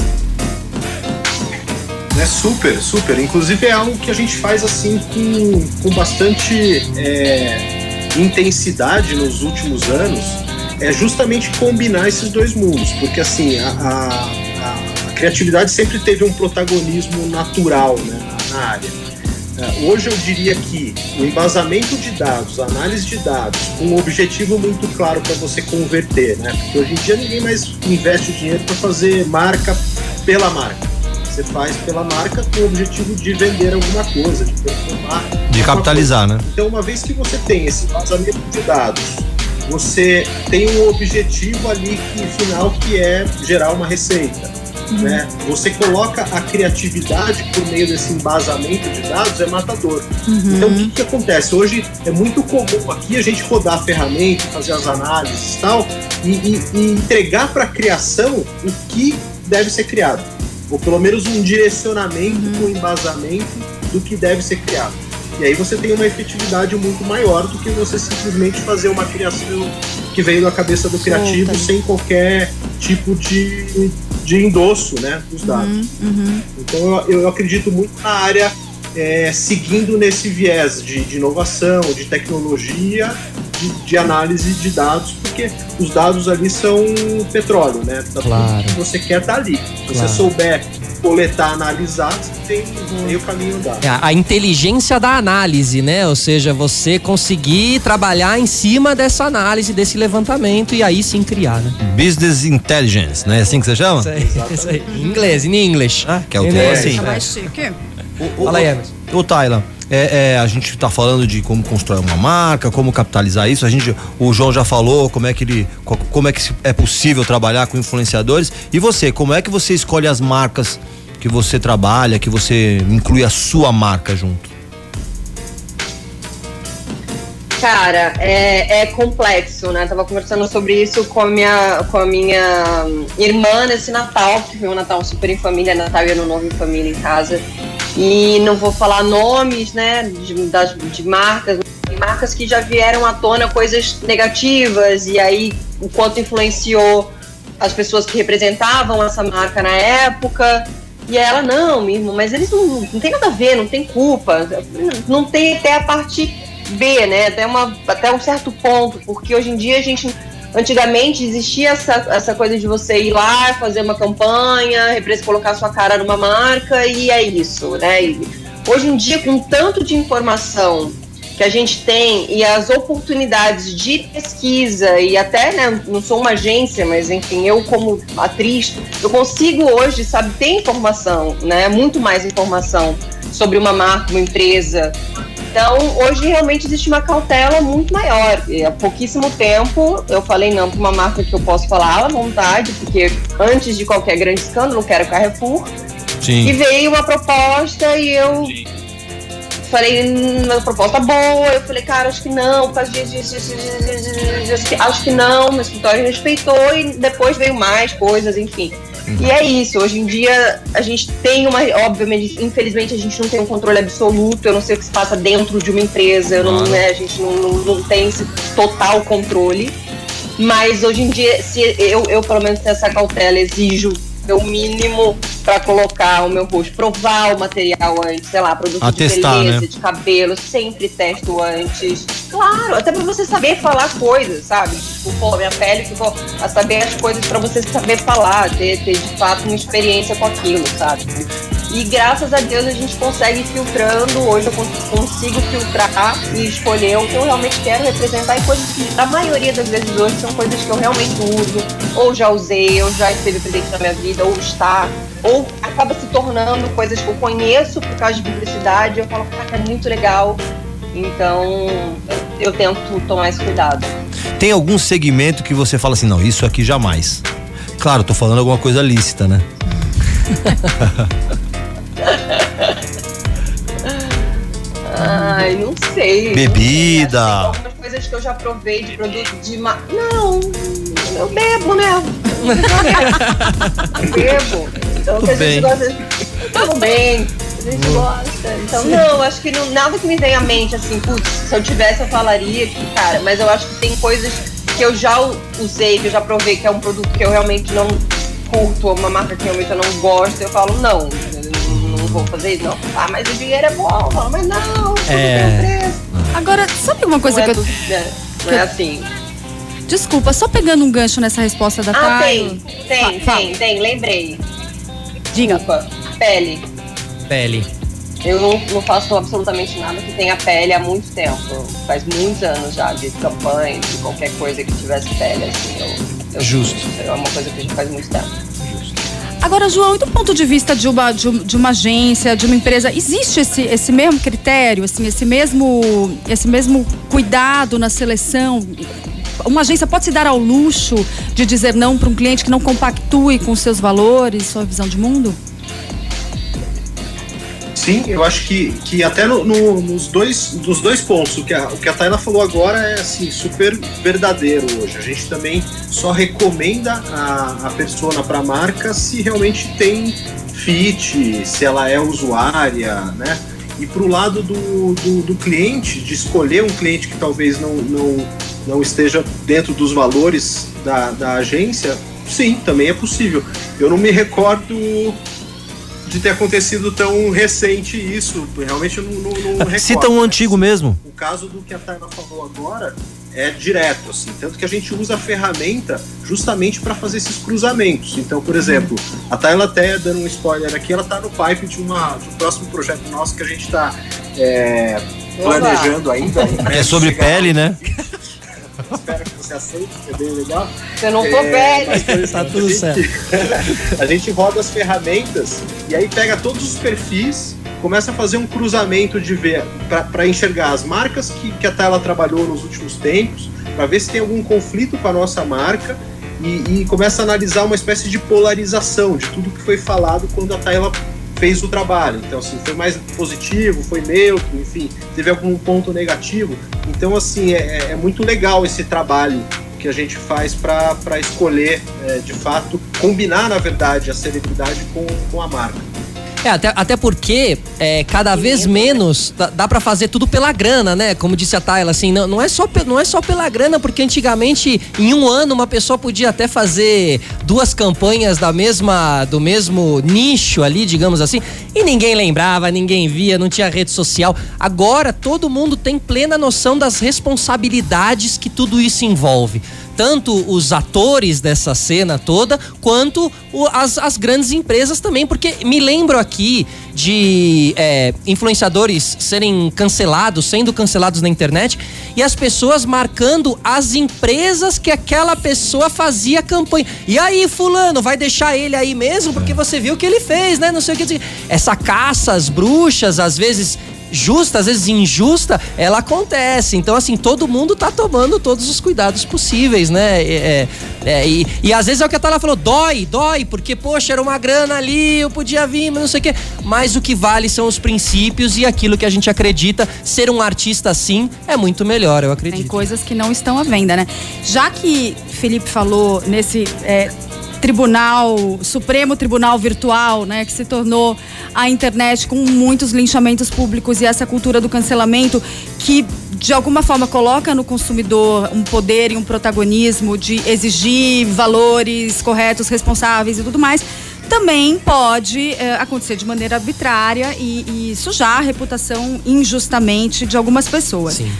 É super, super. Inclusive é algo que a gente faz assim com, com bastante é, intensidade nos últimos anos. É justamente combinar esses dois mundos, porque assim a- a criatividade sempre teve um protagonismo natural né, na, área. É, Hoje eu diria que o embasamento de dados, a análise de dados, com um objetivo muito claro para você converter, né? Porque hoje em dia ninguém mais investe o dinheiro para fazer marca pela marca. Você faz pela marca com o objetivo de vender alguma coisa, de performar. De capitalizar, né? então, uma vez que você tem esse vazamento de dados, você tem um objetivo ali que, final que é gerar uma receita. Né? Você coloca a criatividade por meio desse embasamento de dados é matador. Então o que, que acontece? Hoje é muito comum aqui a gente rodar a ferramenta, fazer as análises e tal, e, e- e entregar para a criação o que deve ser criado. Ou pelo menos um direcionamento com embasamento do que deve ser criado. E aí você tem uma efetividade muito maior do que você simplesmente fazer uma criação que veio da cabeça do criativo sem qualquer tipo de, de endosso né, dos dados. Então eu, eu acredito muito na área é, seguindo nesse viés de, de inovação, de tecnologia, de, de análise de dados, porque os dados ali são petróleo, né? Tá Claro. Você quer tá ali. Se Claro. você souber coletar, analisar, você tem meio caminho andado. É, a, inteligência da análise, né? Ou seja, você conseguir trabalhar em cima dessa análise, desse levantamento e aí sim criar, né? Business Intelligence, né? É assim que você chama? Isso aí, isso aí. Em inglês, em inglês. Ah, que é o tema, assim. Tá mais chique. Ô, ô, Fala aí. Ô, Tayla, é, é, a gente tá falando de como constrói uma marca, como capitalizar isso. A gente, o João já falou como é que ele, co- como é que é possível trabalhar com influenciadores. E você, como é que você escolhe as marcas que você trabalha, que você inclui a sua marca junto? Cara, é, é complexo, né? Tava conversando sobre isso com a minha, com a minha irmã nesse Natal, que foi um Natal super em família, Natal e Ano Novo em família em casa. E não vou falar nomes, né, de, das, de marcas, marcas que já vieram à tona coisas negativas, e aí o quanto influenciou as pessoas que representavam essa marca na época. E ela, não, mesmo, mas eles não, não tem nada a ver, não tem culpa. Não tem até a parte B, né? Até, uma, até um certo ponto, porque hoje em dia a gente. Antigamente existia essa, essa coisa de você ir lá, fazer uma campanha, repres- colocar sua cara numa marca e é isso, né? E hoje em dia, com tanto de informação que a gente tem e as oportunidades de pesquisa e até, né, não sou uma agência, mas enfim, eu como atriz, eu consigo hoje, sabe, ter informação, né, muito mais informação sobre uma marca, uma empresa. Então, hoje realmente existe uma cautela muito maior. E há pouquíssimo tempo eu falei não para uma marca que eu posso falar à vontade, porque antes de qualquer grande escândalo, eu quero Carrefour. Sim. E veio uma proposta e eu falei, "Hum, uma proposta boa. Eu falei, cara, acho que não, por causa disso, disso, disso, disso, disso, disso, disso. acho que não. Meu escritório respeitou e depois veio mais coisas, enfim. E é isso, hoje em dia a gente tem uma. Obviamente, infelizmente, a gente não tem um controle absoluto. Eu não sei o que se passa dentro de uma empresa, não, né, a gente não, não, não tem esse total controle. Mas hoje em dia, se eu, eu pelo menos tenho essa cautela, exijo o mínimo para colocar o meu rosto, provar o material antes, sei lá, produto Atestar, de beleza, né? de cabelo, sempre testo antes. Claro, até pra você saber falar coisas, sabe? Tipo, pô, minha pele ficou a saber as coisas pra você saber falar, ter, ter de fato uma experiência com aquilo, sabe? E graças a Deus a gente consegue ir filtrando. Hoje eu cons- consigo filtrar e escolher o que eu realmente quero representar e coisas que, a maioria das vezes hoje, são coisas que eu realmente uso, ou já usei, ou já esteve presente na minha vida, ou está, ou acaba se tornando coisas que eu conheço por causa de publicidade. Eu falo, caraca, é muito legal. Então eu, eu tento tomar esse cuidado. Tem algum segmento que você fala assim, não, isso aqui jamais. Claro, tô falando alguma coisa lícita, né? [laughs] Ai, não sei. Bebida. Algumas coisas que eu já provei de produto de. Ma... Não, eu bebo, né? Eu bebo. Então, o que a bem. gente gosta. Tudo bem. A gente gosta. Então, não, acho que não, nada que me venha à mente, assim, putz, se eu tivesse, eu falaria que, cara, mas eu acho que tem coisas que eu já usei, que eu já provei, que é um produto que eu realmente não curto, uma marca que realmente eu não gosto, eu falo, não, eu não vou fazer isso, não. Ah, mas o dinheiro é bom, mas não, tudo É. tem preço. Agora, sabe uma coisa não que é eu. né? Não é assim. Desculpa, só pegando um gancho nessa resposta da Ah, Thay. tem, tem, Fa- tem, tem, lembrei. Diga. Desculpa, pele. Pele. Eu não, não faço absolutamente nada que tenha pele há muito tempo. Faz muitos anos já de campanha, de qualquer coisa que tivesse pele, assim. Eu, eu- Justo. É uma coisa que já faz muito tempo. Agora, João, e do ponto de vista de uma, de, de uma agência, de uma empresa, existe esse, esse mesmo critério, assim, esse mesmo, esse mesmo cuidado na seleção? Uma agência pode se dar ao luxo de dizer não para um cliente que não compactue com seus valores, sua visão de mundo? Sim, eu acho que, que até no- no- nos, dois, nos dois pontos, o que, a, o que a Tayla falou agora é assim, super verdadeiro hoje. A gente também só recomenda a, a persona para a marca se realmente tem fit, se ela é usuária, né? E para o lado do, do, do cliente, de escolher um cliente que talvez não, não, não esteja dentro dos valores da, da agência, sim, também é possível. Eu não me recordo de ter acontecido tão recente isso. Realmente não, não, não recordo. Cita um antigo mesmo. O caso do que a Tayla falou agora é direto, assim. Tanto que a gente usa a ferramenta justamente para fazer esses cruzamentos. Então, por exemplo, a Tayla até dando um spoiler aqui, ela tá no pipe de, uma, de um próximo projeto nosso que a gente tá é, planejando [laughs] ainda. É sobre pele, né? [laughs] Espero que você aceite, é bem legal. Eu não for É, velho. Tá tudo a gente- certo. [laughs] a gente roda as ferramentas e aí pega todos os perfis, começa a fazer um cruzamento de ver para enxergar as marcas que, que a Tayla trabalhou nos últimos tempos, para ver se tem algum conflito com a nossa marca e, e começa a analisar uma espécie de polarização de tudo que foi falado quando a Tayla fez o trabalho. Então, assim, foi mais positivo, foi neutro, enfim, teve algum ponto negativo. Então, assim, é, é muito legal esse trabalho que a gente faz para escolher, é, de fato, combinar, na verdade, a celebridade com, com a marca. É, até, até porque é, cada vez menos dá, dá para fazer tudo pela grana, né? Como disse a Tayla, assim, não, não, é só, não é só pela grana, porque antigamente, em um ano, uma pessoa podia até fazer duas campanhas da mesma, do mesmo nicho ali, digamos assim, e ninguém lembrava, ninguém via, não tinha rede social. Agora, todo mundo tem plena noção das responsabilidades que tudo isso envolve tanto os atores dessa cena toda, quanto o- as, as grandes empresas também. Porque me lembro aqui de é, influenciadores serem cancelados, sendo cancelados na internet, e as pessoas marcando as empresas que aquela pessoa fazia campanha. E aí, fulano, vai deixar ele aí mesmo? Porque você viu o que ele fez, né? Não sei o que. Essa caça às bruxas, às vezes justa, às vezes injusta, ela acontece. Então, assim, todo mundo tá tomando todos os cuidados possíveis, né? É, é, e, e às vezes é o que a Tala falou, dói, dói, porque, poxa, era uma grana ali, eu podia vir, mas não sei o quê. Mas o que vale são os princípios e aquilo que a gente acredita. Ser um artista assim é muito melhor, eu acredito. Tem coisas que não estão à venda, né? Já que Felipe falou nesse. É, tribunal, Supremo Tribunal Virtual, né, que se tornou a internet com muitos linchamentos públicos e essa cultura do cancelamento que de alguma forma coloca no consumidor um poder e um protagonismo de exigir valores corretos, responsáveis e tudo mais também pode é, acontecer de maneira arbitrária e, e, sujar a reputação injustamente de algumas pessoas. Sim.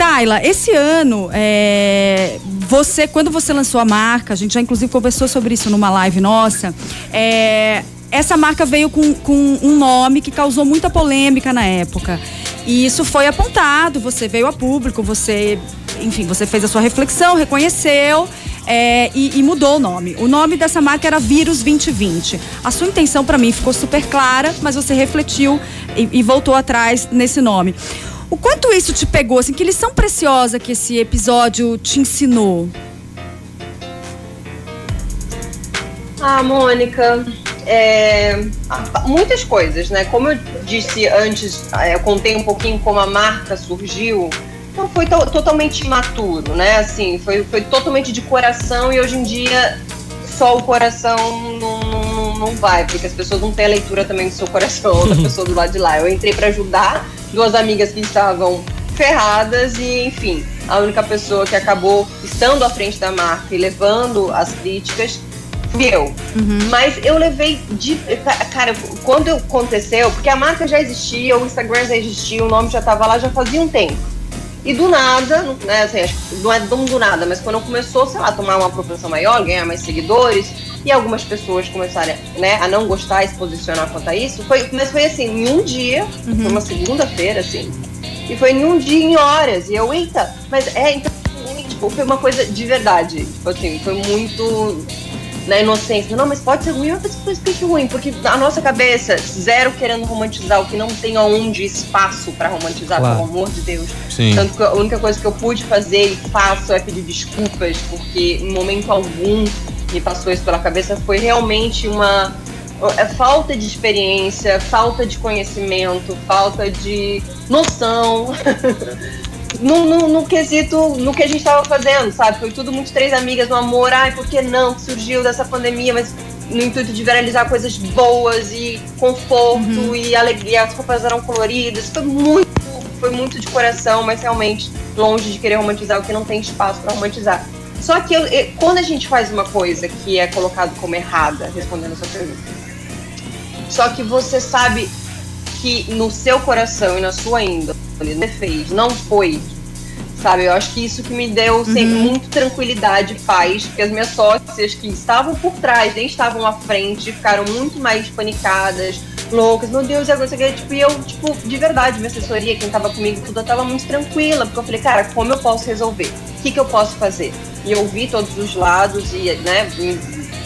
Tayla, esse ano, é, você, quando você lançou a marca, a gente já inclusive conversou sobre isso numa live nossa, é, essa marca veio com, com um nome que causou muita polêmica na época. E isso foi apontado, você veio a público, você, enfim, você fez a sua reflexão, reconheceu é, e, e, mudou o nome. O nome dessa marca era Vírus 2020. A sua intenção para mim ficou super clara, mas você refletiu e, e voltou atrás nesse nome. O quanto isso te pegou, assim, que lição preciosa que esse episódio te ensinou? Ah, Mônica, é, muitas coisas, né? Como eu disse antes, é, eu contei um pouquinho como a marca surgiu. Não foi to totalmente imaturo, né? Assim, foi, foi totalmente de coração e hoje em dia só o coração não, não, não vai, porque as pessoas não têm a leitura também do seu coração, da [laughs] pessoa do lado de lá. Eu entrei para ajudar duas amigas que estavam ferradas e, enfim, a única pessoa que acabou estando à frente da marca e levando as críticas fui eu. Uhum. Mas eu levei de. Cara, quando aconteceu, porque a marca já existia, o Instagram já existia, o nome já estava lá já fazia um tempo. E do nada, né, assim, não é do nada, mas quando começou, sei lá, a tomar uma proporção maior, ganhar mais seguidores, e algumas pessoas começaram né, a não gostar e se posicionar quanto a isso, foi, mas foi assim, em um dia, uhum. foi uma segunda-feira, assim, e foi em um dia, em horas, e eu, eita, mas é, então, tipo, foi uma coisa de verdade, tipo assim, foi muito na inocência. Não, mas pode ser ruim, mas pode ser ruim, porque a nossa cabeça, zero querendo romantizar o que não tem aonde espaço para romantizar, claro. pelo amor de Deus. Sim. Tanto que a única coisa que eu pude fazer e faço é pedir desculpas, porque em momento algum me passou isso pela cabeça, foi realmente uma é falta de experiência, falta de conhecimento, falta de noção. [laughs] no, no, no, quesito, no que a gente estava fazendo, sabe? Foi tudo muito três amigas no amor, ai, por que não? Que surgiu dessa pandemia, mas no intuito de viralizar coisas boas e conforto uhum. e alegria, as roupas eram coloridas, foi muito, foi muito de coração, mas realmente longe de querer romantizar o que não tem espaço para romantizar. Só que eu, quando a gente faz uma coisa que é colocado como errada, respondendo a sua pergunta, só que você sabe que no seu coração e na sua índole não fez, não foi. Sabe, eu acho que isso que me deu sempre uhum. muito tranquilidade e paz, porque as minhas sócias que estavam por trás, nem estavam à frente, ficaram muito mais panicadas, loucas, meu Deus, e agora você tipo, e eu, tipo, de verdade, minha assessoria, quem tava comigo, tudo, eu tava muito tranquila, porque eu falei, cara, como eu posso resolver? O que, que eu posso fazer? E eu vi todos os lados e, né,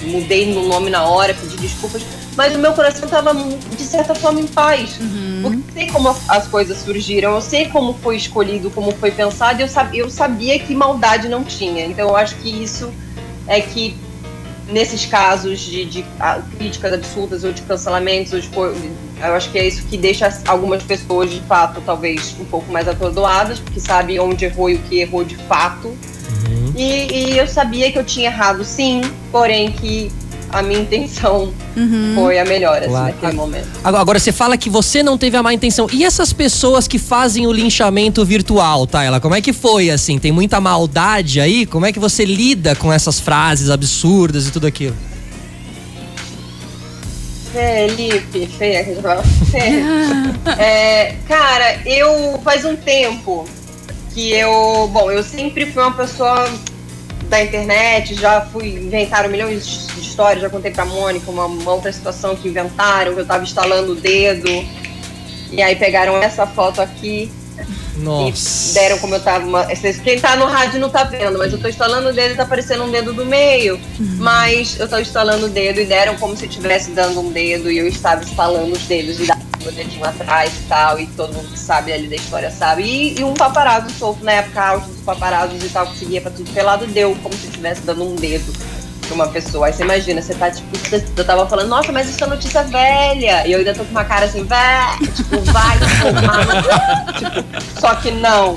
mudei no nome na hora, pedi desculpas, mas o meu coração estava de certa forma em paz. Uhum. Porque eu sei como as coisas surgiram, eu sei como foi escolhido, como foi pensado, e eu, sabia, eu sabia que maldade não tinha. Então eu acho que isso é que nesses casos de, de críticas absurdas ou de cancelamentos, ou de, eu acho que é isso que deixa algumas pessoas de fato talvez um pouco mais atordoadas, porque sabe onde errou e o que errou de fato. Uhum. E, e eu sabia que eu tinha errado sim, porém que a minha intenção uhum. foi a melhor, assim, claro. naquele momento. Agora, você fala que você não teve a má intenção. E essas pessoas que fazem o linchamento virtual, tá? Ela, como é que foi, assim? Tem muita maldade aí? Como é que você lida com essas frases absurdas e tudo aquilo? Felipe, feia, [laughs] é, cara, eu faz um tempo que eu, bom, eu sempre fui uma pessoa da internet, já fui inventaram milhões de histórias, já contei pra Mônica uma, uma outra situação que inventaram, que eu tava instalando o dedo. E aí pegaram essa foto aqui Nossa. e deram como eu tava. Uma, quem tá no rádio não tá vendo, mas eu tô instalando o dedo e tá aparecendo um dedo do meio. Uhum. Mas eu tô instalando o dedo e deram como se estivesse dando um dedo e eu estava instalando os dedos. E meu dedinho atrás e tal, e todo mundo que sabe ali da história sabe. E, e um paparazzo solto na época, auge dos paparazzos e tal, que seguia pra tudo pelado, deu como se estivesse dando um dedo pra uma pessoa. Aí você imagina, você tá tipo, eu tava falando, nossa, mas isso é notícia velha. E eu ainda tô com uma cara assim, véi, tipo, vai tomar. [laughs] tipo, só que não.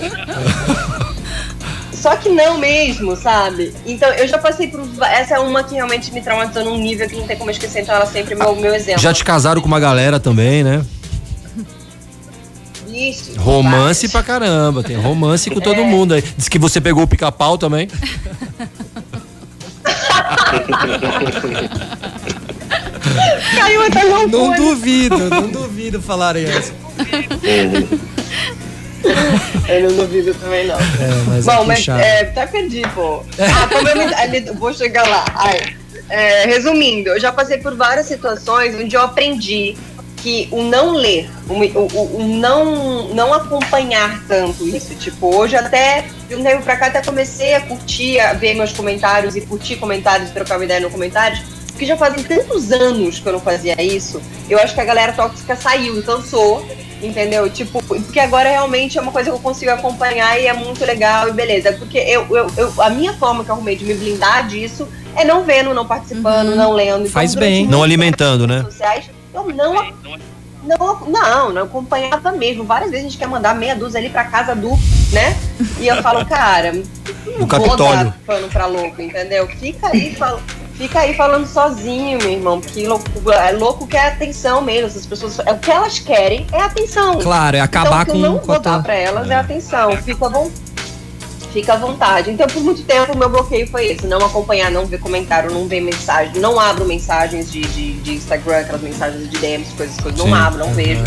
Só que não mesmo, sabe? Então eu já passei por. Essa é uma que realmente me traumatizou num nível que não tem como esquecer, então ela é sempre meu, meu exemplo. Já te casaram com uma galera também, né? Romance pra caramba, tem romance com todo É. mundo aí. Diz que você pegou o pica-pau também. Caiu até meu Não duvido, não duvido falarem essa. Eu não duvido também, não. É, mas Bom, é mas é, até perdi, pô. Ah, como eu me, ali, vou chegar lá. Ai, é, resumindo, eu já passei por várias situações onde eu aprendi que o não ler, o, o- o não, não acompanhar tanto isso. Tipo, hoje até, de um tempo pra cá, até comecei a curtir, a ver meus comentários e curtir comentários, trocar uma ideia no comentários, porque já fazem tantos anos que eu não fazia isso. Eu acho que a galera tóxica saiu, cansou, entendeu? Tipo, porque agora realmente é uma coisa que eu consigo acompanhar e é muito legal e beleza. Porque eu, eu, eu- a minha forma que eu arrumei de me blindar disso é não vendo, não participando, não lendo. Então, Faz bem. Não alimentando, né? redes sociais, eu não, não, não, não acompanhava mesmo. Várias vezes a gente quer mandar meia dúzia ali pra casa do, né? E eu falo, cara, não Do vou Capitólio. dar pano pra louco, entendeu? Fica aí, fal- fica aí falando sozinho, meu irmão. Porque louco, é louco quer atenção mesmo. Essas pessoas, é o que elas querem é atenção. Claro, é acabar então, o com, que eu não com vou dar pra elas é atenção. Fica à von- Fica à vontade. Então, por muito tempo, o meu bloqueio foi esse: não acompanhar, não ver comentário, não ver mensagem, não abro mensagens de, de, de Instagram, aquelas mensagens de DMs, coisas, coisas. Não Sim. abro, não vejo.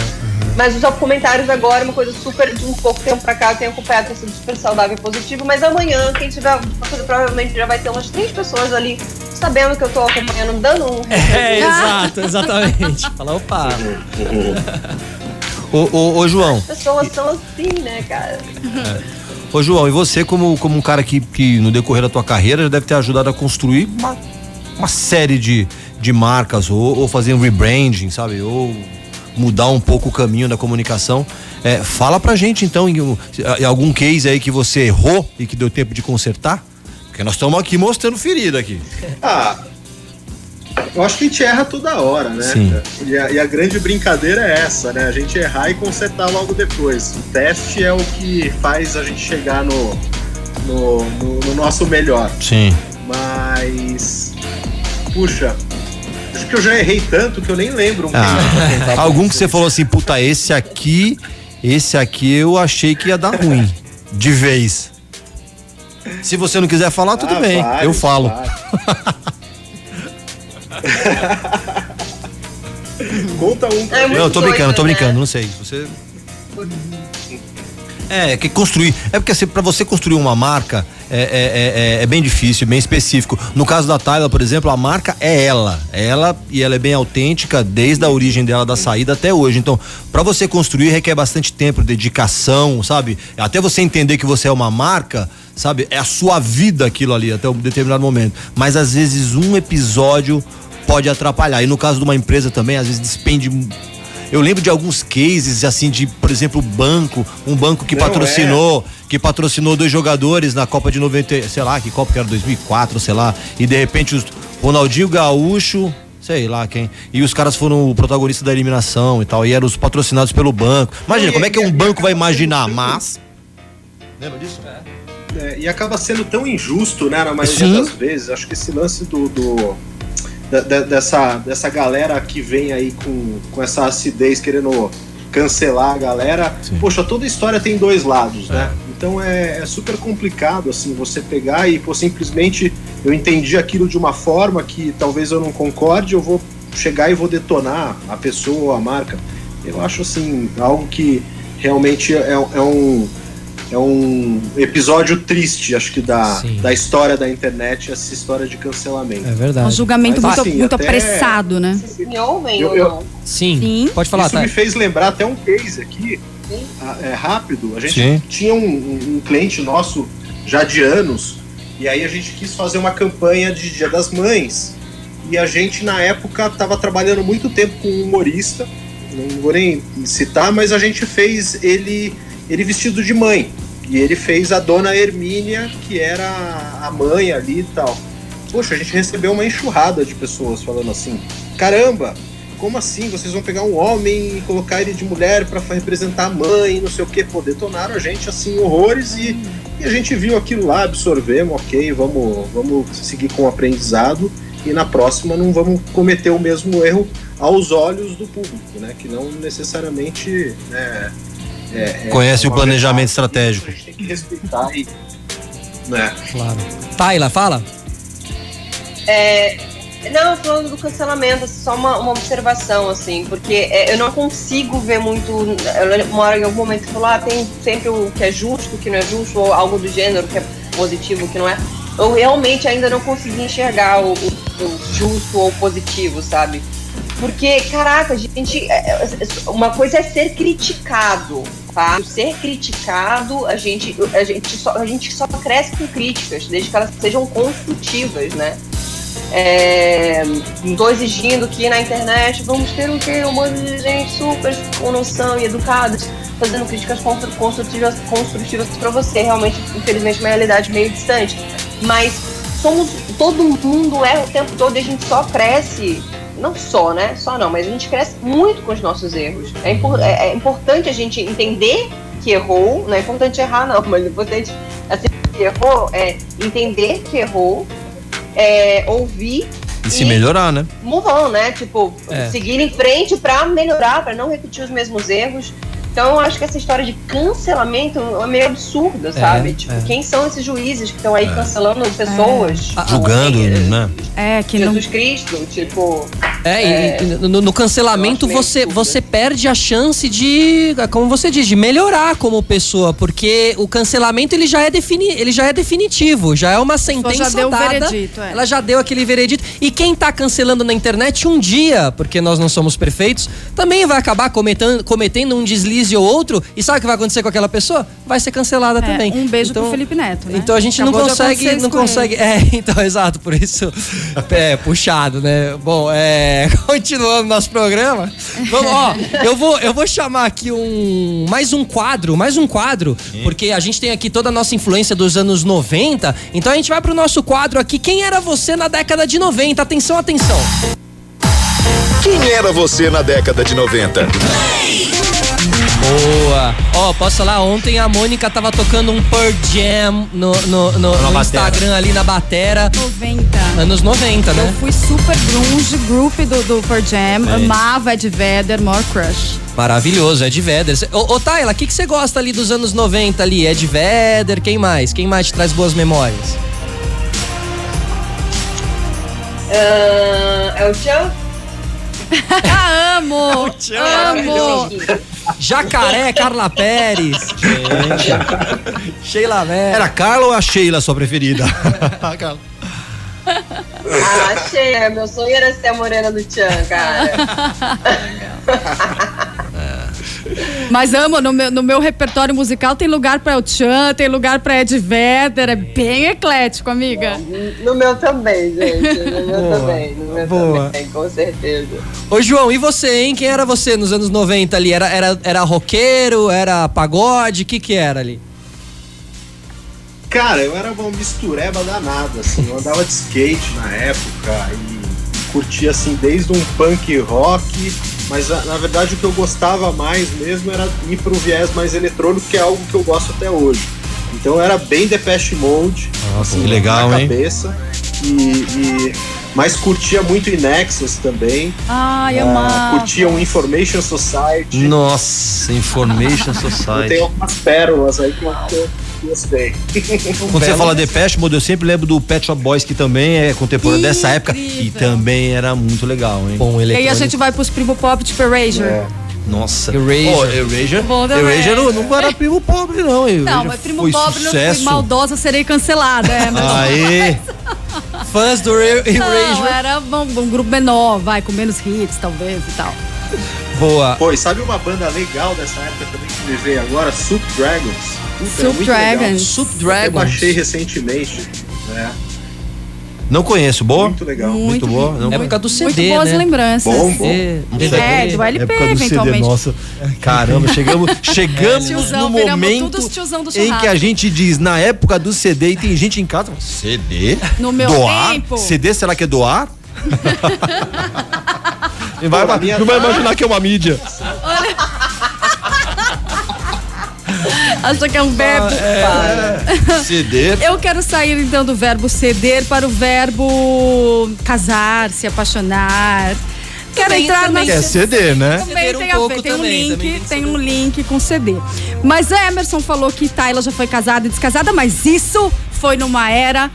Mas os comentários agora é uma coisa super. De um pouco tempo pra cá, eu tenho acompanhado, tem sido super saudável e positivo. Mas amanhã, quem tiver. Provavelmente já vai ter umas três pessoas ali sabendo que eu tô acompanhando, dando um. É, [laughs] exato, exatamente. Fala, opa. [laughs] Ô, ô, ô, João, As pessoas são assim, né, cara? Ô João, e você como, como um cara que, que no decorrer da tua carreira já deve ter ajudado a construir uma, uma série de, de marcas ou, ou fazer um rebranding, sabe? Ou mudar um pouco o caminho da comunicação. É, fala pra gente então em, em algum case aí que você errou e que deu tempo de consertar. Porque nós estamos aqui mostrando ferida aqui. Ah, eu acho que a gente erra toda hora, né? Sim. E a, e a grande brincadeira é essa, né? A gente errar e consertar logo depois. O teste é o que faz a gente chegar no, no, no- no nosso melhor. Sim. Mas. Puxa, acho que eu já errei tanto que eu nem lembro um Ah, [laughs] algum que você falou assim, puta, esse aqui, esse aqui eu achei que ia dar ruim. De vez. Se você não quiser falar, tudo Ah, bem. eu falo. [laughs] [laughs] Conta um pra É Não, eu tô brincando, doido, tô né? brincando, não sei. Você. É, que construir. É porque assim, pra você construir uma marca é, é, é- é bem difícil, bem específico. No caso da Tyler, por exemplo, a marca é ela. É ela e ela é bem autêntica desde a origem dela, da saída até hoje. Então, pra você construir requer bastante tempo, dedicação, sabe? Até você entender que você é uma marca, sabe? É a sua vida aquilo ali até um determinado momento. Mas às vezes um episódio pode atrapalhar. E no caso de uma empresa também, às vezes despende eu lembro de alguns cases, assim, de, por exemplo, banco, um banco que Não, patrocinou, que patrocinou dois jogadores na Copa de 90, sei lá, que Copa que era 2004, sei lá, e de repente os Ronaldinho Gaúcho, sei lá quem, e os caras foram o protagonista da eliminação e tal, e eram os patrocinados pelo banco. Imagina, E- como é que um e- banco vai imaginar, mas Lembra disso? É, e acaba sendo tão injusto, né, na maioria Sim. das vezes. Acho que esse lance do. do- da- da- dessa, dessa galera que vem aí com, com essa acidez querendo cancelar a galera. Sim. Poxa, toda história tem dois lados, né? Então é, é super complicado, assim, você pegar e, pô, simplesmente eu entendi aquilo de uma forma que talvez eu não concorde, eu vou chegar e vou detonar a pessoa, a marca. Eu acho, assim, algo que realmente é, é um é um episódio triste, acho que da, Sim. da história da internet, essa história de cancelamento. É Um verdade. julgamento Mas, muito, assim, muito até- apressado, né? Vocês me ouvem Eu- ou eu- não? Sim. Sim. Pode falar, Isso tá? me fez lembrar até um case aqui, ah, é rápido. A gente Sim. tinha um, um- um cliente nosso já de anos, e aí a gente quis fazer uma campanha de Dia das Mães. E a gente, na época, estava trabalhando muito tempo com um humorista, não vou nem citar, mas a gente fez ele, ele vestido de mãe. E ele fez a dona Hermínia, que era a mãe ali e tal. Poxa, a gente recebeu uma enxurrada de pessoas falando assim: caramba, como assim? Vocês vão pegar um homem e colocar ele de mulher para representar a mãe, não sei o que, pô, detonaram a gente assim, horrores e, e, a gente viu aquilo lá, absorvemos, ok, vamos, vamos seguir com o aprendizado e na próxima não vamos cometer o mesmo erro aos olhos do público, né? Que não necessariamente né, é, é, conhece o planejamento estratégico. A gente tem que respeitar e, né? Claro. Taila, fala. É, não, falando do cancelamento, só uma, uma observação, assim, porque é, eu não consigo ver muito. Eu moro em algum momento que falar, ah, tem sempre o que é justo, o que não é justo, ou algo do gênero que é positivo, o que não é. Eu realmente ainda não consegui enxergar o, o justo ou positivo, sabe? Porque, caraca, gente. É, é, uma coisa é ser criticado, tá? Ser criticado, a gente, a gente, só, a gente só cresce com críticas, desde que elas sejam construtivas, né? É, estou exigindo que na internet vamos ter um um monte de gente super com noção e educados fazendo críticas construtivas construtivas para você realmente infelizmente uma realidade meio distante mas somos todo mundo é o tempo todo e a gente só cresce não só, né? Só não, mas a gente cresce muito com os nossos erros. É, impor, é, é importante a gente entender que errou, não é importante errar, não, [laughs] mas é importante, assim, que errou é entender que errou, é, ouvir. E, e se melhorar, né? Move on, né? Tipo, é. seguir em frente para melhorar, para não repetir os mesmos erros. Então, eu acho que essa história de cancelamento é meio absurda, é, sabe? tipo, é. quem são esses juízes que estão aí é. cancelando pessoas? É. Julgando, né? É, que Jesus não... Cristo, tipo. É, e, no, no, cancelamento você, você perde a chance de, como você diz, de melhorar como pessoa, porque o cancelamento ele já é, defini, ele já é definitivo, já é uma sentença já deu dada. Veredito, é. Ela já deu aquele veredito. E quem tá cancelando na internet um dia, porque nós não somos perfeitos, também vai acabar cometendo, cometendo um deslize ou outro. E sabe o que vai acontecer com aquela pessoa? Vai ser cancelada é, também. Um beijo então, pro Felipe Neto. Né? Então a gente Acabou não consegue, não consegue. Ele. É, [laughs] então exato, por isso [laughs] é puxado, né? Bom, é [laughs] continuando nosso programa. Vamos, ó, eu vou, eu vou chamar aqui um mais um quadro, mais um quadro, porque a gente tem aqui toda a nossa influência dos anos 90. Então a gente vai pro nosso quadro aqui. Quem era você na década de 90? Atenção, atenção. Quem era você na década de 90? Boa. Ó, oh, posso falar? Ontem a Mônica tava tocando um Pearl Jam no, no, no, no Instagram ali na batera. 90. Anos 90, né? Eu fui super grunge, group do, do Pearl Jam. É. Amava Ed Vedder, more crush. Maravilhoso, Ed Vedder. Ô, ô Tayla, o que, que você gosta ali dos anos 90 ali? Ed Vedder, quem mais? Quem mais te traz boas memórias? Uh, [laughs] é o Tchan? amo! amo! Jacaré, Carla Pérez. Sheila Vera. Era Carla ou a Sheila sua preferida? ah, Sheila, meu sonho era ser a morena do Tchan, cara. [laughs] Mas amo, no meu, no meu repertório musical tem lugar para o Chan, tem lugar para Ed Vedder, é bem eclético, amiga. No meu também, gente. No meu Boa. também, no meu Boa. também, com certeza. Ô, João, e você, hein? Quem era você nos anos 90 ali? Era, era, era roqueiro, era pagode? O que que era ali? Cara, eu era uma mistureba danada, assim. Eu andava de skate na época e curtia, assim, desde um punk rock mas na verdade o que eu gostava mais mesmo era ir pro viés mais eletrônico, que é algo que eu gosto até hoje. Então era bem Depeche Mode, Nossa, assim, legal, na cabeça. E, e, mas curtia muito Inexus também. Ai, uh, amava. Curtia um Information Society. Nossa, Information Society. Tem algumas pérolas aí que eu gostei. Quando você fala Depeche Mode, eu sempre lembro do Pet Shop Boys, que também é contemporâneo dessa época e também era muito legal, hein? Bom, e aí a gente vai pros primo pop tipo Erasure. É. Nossa. Erasure. Oh, Erasure, Bom Erasure não, não era primo pobre, não. Erasure não, mas primo pobre sucesso. não fui maldosa, serei cancelada. É, mas Aê! Fãs do Erasure. Não, era um, um, grupo menor, vai, com menos hits, talvez e tal. Boa. Pô, e sabe uma banda legal dessa época também que me veio agora? Soup Dragons. Puta, Soup é Dragons. Soup Dragons. Eu baixei recentemente, né? Não conheço, boa? Muito legal. Muito boa. Não Época do Muito CD, boas né? lembranças. Bom, bom. É, É, do LP, Época do CD, eventualmente. nossa. Caramba, [laughs] chegamos, chegamos Tiozão, no momento todos tiozão do em que a gente diz, na época do CD, e tem gente em casa, CD? No meu doar? tempo. CD, será que é doar? [laughs] Não vai, Pô, não vai imaginar que é uma mídia. Acha que é um verbo. CD. Eu quero sair então do verbo ceder para o verbo casar, se apaixonar. Quero Também- entrar também na Que é né? Também Ceder um tem a pouco ver, tem um também, link, também tem um ceder. link com CD. Mas a Emerson falou que Tayla já foi casada e descasada, mas isso foi numa era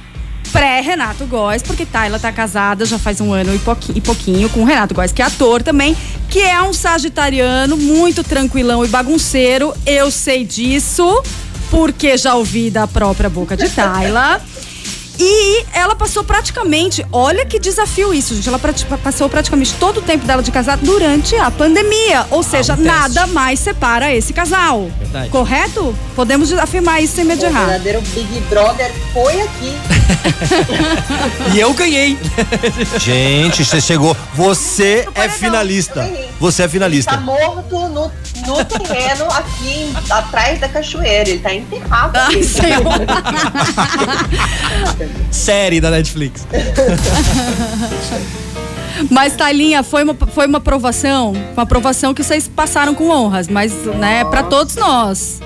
pré-Renato Góes, porque Tayla tá casada já faz um ano e pouquinho, com o Renato Góes, que é ator também, que é um sagitariano muito tranquilão e bagunceiro. Eu sei disso, porque já ouvi da própria boca de Tayla. [laughs] E ela passou praticamente, olha que desafio isso, gente. Ela prati- passou praticamente todo o tempo dela de casada durante a pandemia. Ou seja, um nada mais separa esse casal. Verdade. Correto? Podemos afirmar isso sem medo de O errar. verdadeiro Big Brother foi aqui. [laughs] E eu ganhei. Gente, você chegou. Você é finalista. Você é Tá finalista. morto no, no terreno aqui em- atrás da cachoeira. Ele tá enterrado Ai, aqui. Senhor. [laughs] Série da Netflix. [laughs] Mas, Tailinha, foi uma, foi uma aprovação, uma aprovação que vocês passaram com honras, mas, né, pra todos nós.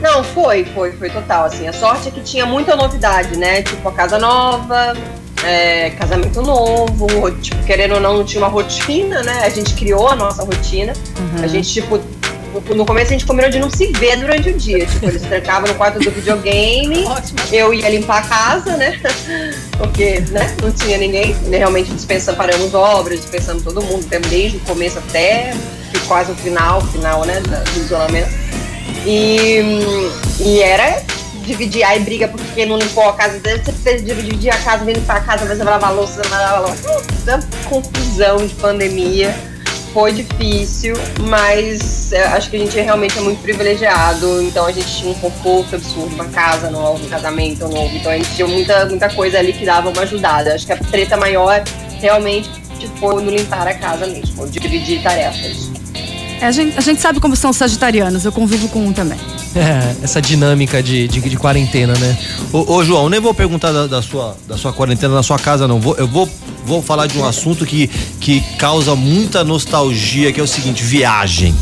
Não, foi, foi, foi total. Assim, a sorte é que tinha muita novidade, né? Tipo, a casa nova, é, casamento novo, tipo, querendo ou não, não tinha uma rotina, né? A gente criou a nossa rotina. A gente, tipo, no- no começo a gente combinou de não se ver durante o dia. Tipo, eles trancavam no quarto do videogame, [laughs] eu ia limpar a casa, né? [laughs] Porque, né, não tinha ninguém. Realmente dispensamos, paramos obras, dispensamos todo mundo, desde o começo até quase o final, final, né, do isolamento. E, e era dividir, aí briga porque não limpou a casa dele, você precisa dividir a casa, vem limpar a casa, você vai lavar a louça, vai lavar a louça. Puta confusão de pandemia. Foi difícil, mas é, acho que a gente realmente é muito privilegiado. Então a gente tinha um conforto absurdo, uma casa nova, um casamento novo. Então a gente tinha muita, muita coisa ali que dava uma ajudada. Acho que a treta maior realmente foi no limpar a casa mesmo, dividir tarefas. É, a, gente, a gente sabe como são os sagitarianos, eu convivo com um também. [laughs] É, essa dinâmica de, de, de quarentena, né? Ô, ô, João, nem vou perguntar da, da sua, da sua quarentena na sua casa, não. Vou, eu vou, vou falar de um assunto que, que causa muita nostalgia, que é o seguinte: viagem.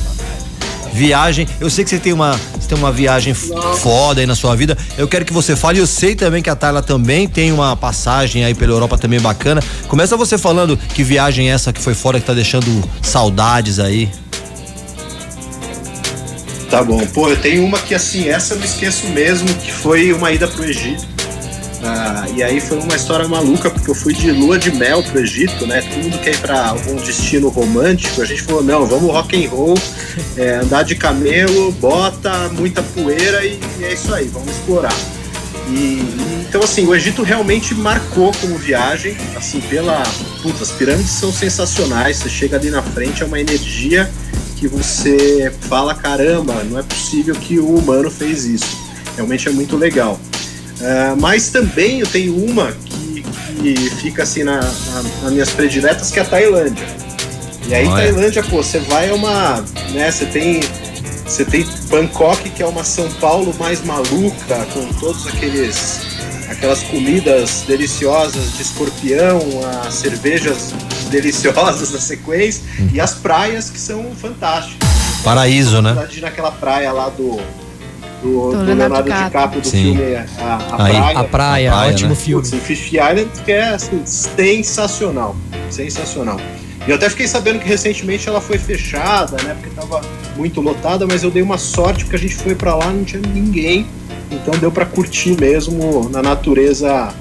Viagem, eu sei que você tem uma, você tem uma viagem foda aí na sua vida. Eu quero que você fale. Eu sei também que a Tayla também tem uma passagem aí pela Europa também bacana. Começa você falando que viagem é essa que foi fora que tá deixando saudades aí. Tá bom. Pô, eu tenho uma que assim, essa eu não esqueço mesmo, que foi uma ida pro Egito. Ah, e aí foi uma história maluca, porque eu fui de lua de mel pro Egito, né? Todo mundo quer ir pra algum destino romântico. A gente falou, não, vamos rock and roll, é, andar de camelo, bota, muita poeira e, e é isso aí, vamos explorar. E- então assim, o Egito realmente marcou como viagem, assim, pela. Putz, as pirâmides são sensacionais. Você chega ali na frente, é uma energia que você fala, caramba, não é possível que o humano fez isso. Realmente é muito legal. É, mas também eu tenho uma que, que fica assim na, na- nas minhas prediletas, que é a Tailândia. E aí, Olha. Tailândia, pô, você vai a uma. né, você tem. Você tem Bangkok, que é uma São Paulo mais maluca, com todos aqueles aquelas comidas deliciosas de escorpião, as cervejas deliciosas na sequência e as praias que são fantásticas. Paraíso, né? Naquela praia lá do, do, do Leonardo DiCaprio. Do Sim. filme A, a Aí, Praia. A praia, A praia, ótimo né? filme. Putz, em Fish Island, que é assim, sensacional. Sensacional. E eu até fiquei sabendo que recentemente ela foi fechada, né? Porque tava muito lotada, mas eu dei uma sorte porque a gente foi pra lá não tinha ninguém. Então deu pra curtir mesmo na natureza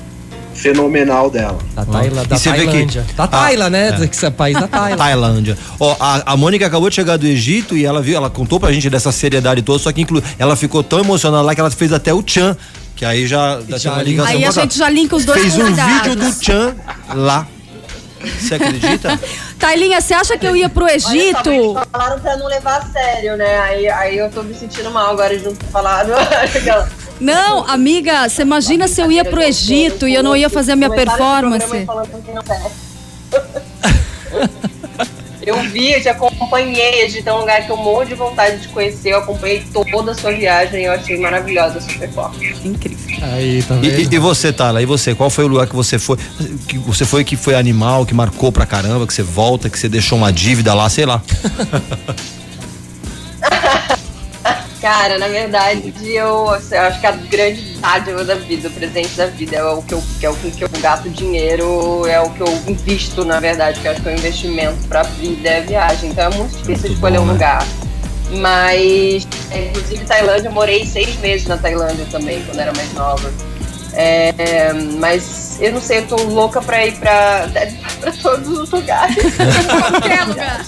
fenomenal dela. Da, Taila, E da Tailândia. Da Ah, Taila, né? é. Que é país da Taila. Tailândia. Ó, a, a Mônica acabou de chegar do Egito e ela viu, ela contou pra gente dessa seriedade toda, só que inclu, ela ficou tão emocionada lá que ela fez até o Tchan, que aí já, já tem uma ligação Aí a gente já linka os dois Fez um vídeo do Tchan lá. Você acredita? [laughs] Tailinha, você acha que eu ia pro Olha só, Egito? mas falaram pra não levar a sério, né? Aí, aí eu tô me sentindo mal agora de não ter falado. [laughs] Não, amiga, você imagina se eu ia pro Egito e eu não ia fazer a minha performance? [laughs] Eu vi, eu te acompanhei, a gente é um lugar que eu morro de vontade de conhecer. Eu acompanhei toda a sua viagem e eu achei maravilhosa a sua performance. Incrível. Aí, tá E, e- e você, Tala? E você? Qual foi o lugar que você foi? Que você foi que foi animal, que marcou pra caramba, que você volta, que você deixou uma dívida lá, sei lá. [laughs] Cara, na verdade, eu, assim, eu acho que a grande dádiva da vida, o presente da vida, é o que eu, que é o que eu gasto dinheiro, é o que eu invisto, na verdade, que eu acho que é um investimento pra vida, é a viagem. Então é muito difícil Muito escolher bom, um né? lugar. Mas, é, inclusive, Tailândia, eu morei seis meses na Tailândia também, quando era mais nova. É, mas eu não sei, eu tô louca pra ir pra, pra todos os lugares. [laughs] Qualquer [laughs] lugar.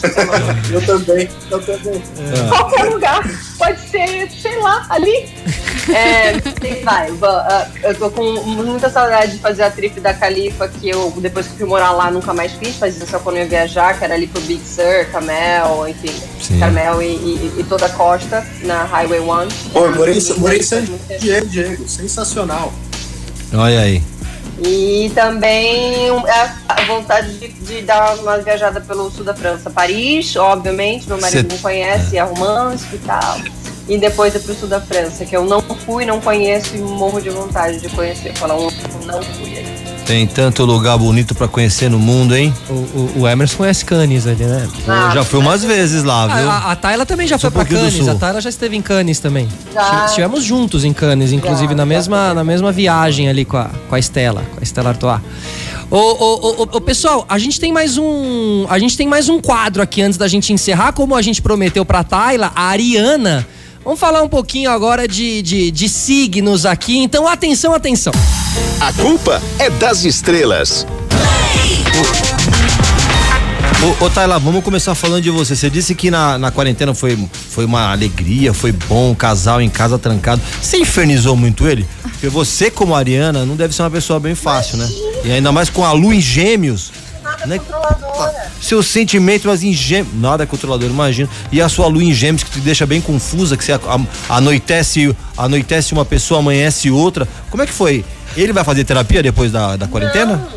Eu também, eu também. qualquer lugar. Pode ser, sei lá, ali. É, vai, va- ah, eu tô com muita saudade de fazer a trip da Califa, que eu, depois que eu fui morar lá, nunca mais fiz, fazia só quando eu ia viajar, que era ali pro Big Sur, Camel, enfim, Sim. Carmel e, e- e toda a costa, na Highway 1. Pô, eu morei, morei em San Diego, Diego, sensacional. Olha aí. E também a a vontade de, de dar uma viajada pelo sul da França. Paris, obviamente, meu marido Cê- não conhece, é romântico e tal. E depois é pro sul da França, que eu não fui, não conheço e morro de vontade de conhecer. Falar um, não fui aí. Tem tanto lugar bonito pra conhecer no mundo, hein? O, o- o Emerson conhece Cannes ali, né? Eu Ah, já fui umas vezes lá, viu? A, a, a Tayla também já Só foi um pra do Cannes. A Tayla já esteve em Cannes também. Já. Estivemos juntos em Cannes, inclusive Já, na mesma, na mesma viagem ali com a, com a Estela, com a Estela Artois. Ô, ô, ô, ô, ô, pessoal, a gente tem mais um. A gente tem mais um quadro aqui antes da gente encerrar. Como a gente prometeu pra Tayla, a Ariana. Vamos falar um pouquinho agora de, de, de signos aqui. Então, atenção, atenção. A culpa é das estrelas. Ô, ô Tayla, vamos começar falando de você. Você disse que na, na quarentena foi, foi uma alegria, foi bom, casal em casa trancado. Você infernizou muito ele? Porque você, como Ariana, não deve ser uma pessoa bem fácil, né? E ainda mais com a lua em gêmeos. Né? Seu sentimento, mas em gêmeos. Nada é controlador, imagina. E a sua lua em gêmeos que te deixa bem confusa, que você anoitece, anoitece uma pessoa, amanhece outra. Como é que foi? Ele vai fazer terapia depois da, da quarentena?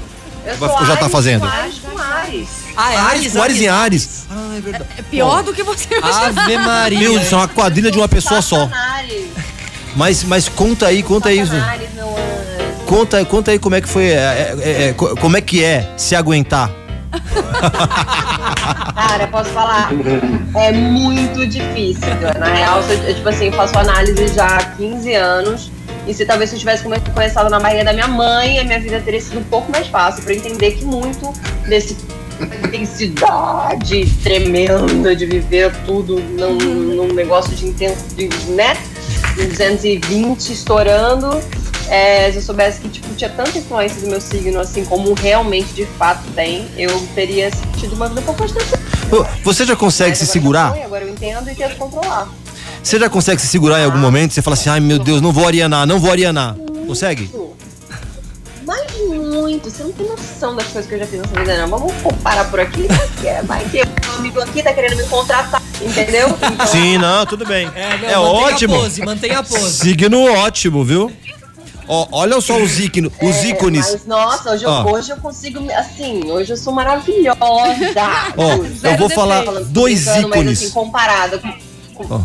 Eu Vai- sou já tá Ares fazendo? com Ares com Ares. Ah, Ares, com Ares em Ares. Ah, é verdade. É pior do que você imagina. Ave Maria. Meu, isso é uma quadrilha de uma pessoa só. Mas, mas conta aí, conta aí. Satanás, meu anjo. Conta, conta aí como é que foi, é, é, é, co- como é que é se aguentar. [laughs] Cara, posso falar? É muito difícil. Na real, eu, tipo assim, eu faço análise já há 15 anos. E se talvez se eu tivesse come- começado na barriga da minha mãe, a minha vida teria sido um pouco mais fácil pra eu entender que muito desse [laughs] intensidade tremenda de viver tudo num, num negócio de intenso, de, né? De 220 estourando. É, se eu soubesse que tipo, tinha tanta influência do meu signo, assim como realmente de fato tem, eu teria tido uma vida um pouco mais tranquila. Você já consegue Mas se segurar? foi, Agora eu entendo e tento controlar. Você já consegue se segurar em algum momento? Você fala assim, ai meu Deus, não vou arianar, não vou arianar. Consegue? Mas muito, você não tem noção das coisas que eu já fiz nessa vida, não. Vamos parar por aqui, porque vai que um amigo aqui tá querendo me contratar, entendeu? Então, Sim, não, tudo bem. É, não, É mantenha ótimo. a pose, mantenha a pose. Signo ótimo, viu? Ó, olha só os, ícono, os é, ícones. Mas, nossa, hoje, eu- Ó. hoje eu consigo, assim, hoje eu sou maravilhosa. Ó, eu vou falar dois brincando, Mas, ícones. assim, comparada com... com- Ó.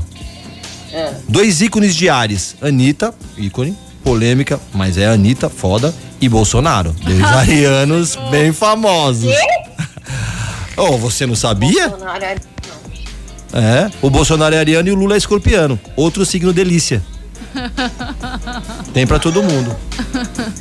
É. Dois ícones de Ares. Anitta, ícone, polêmica, mas é Anitta, foda, e Bolsonaro. [laughs] Dois arianos bem famosos. Oh, [laughs] você não sabia? Bolsonaro é- não. É, o Bolsonaro é ariano e o Lula é escorpiano. Outro signo delícia. [laughs] Tem pra todo mundo.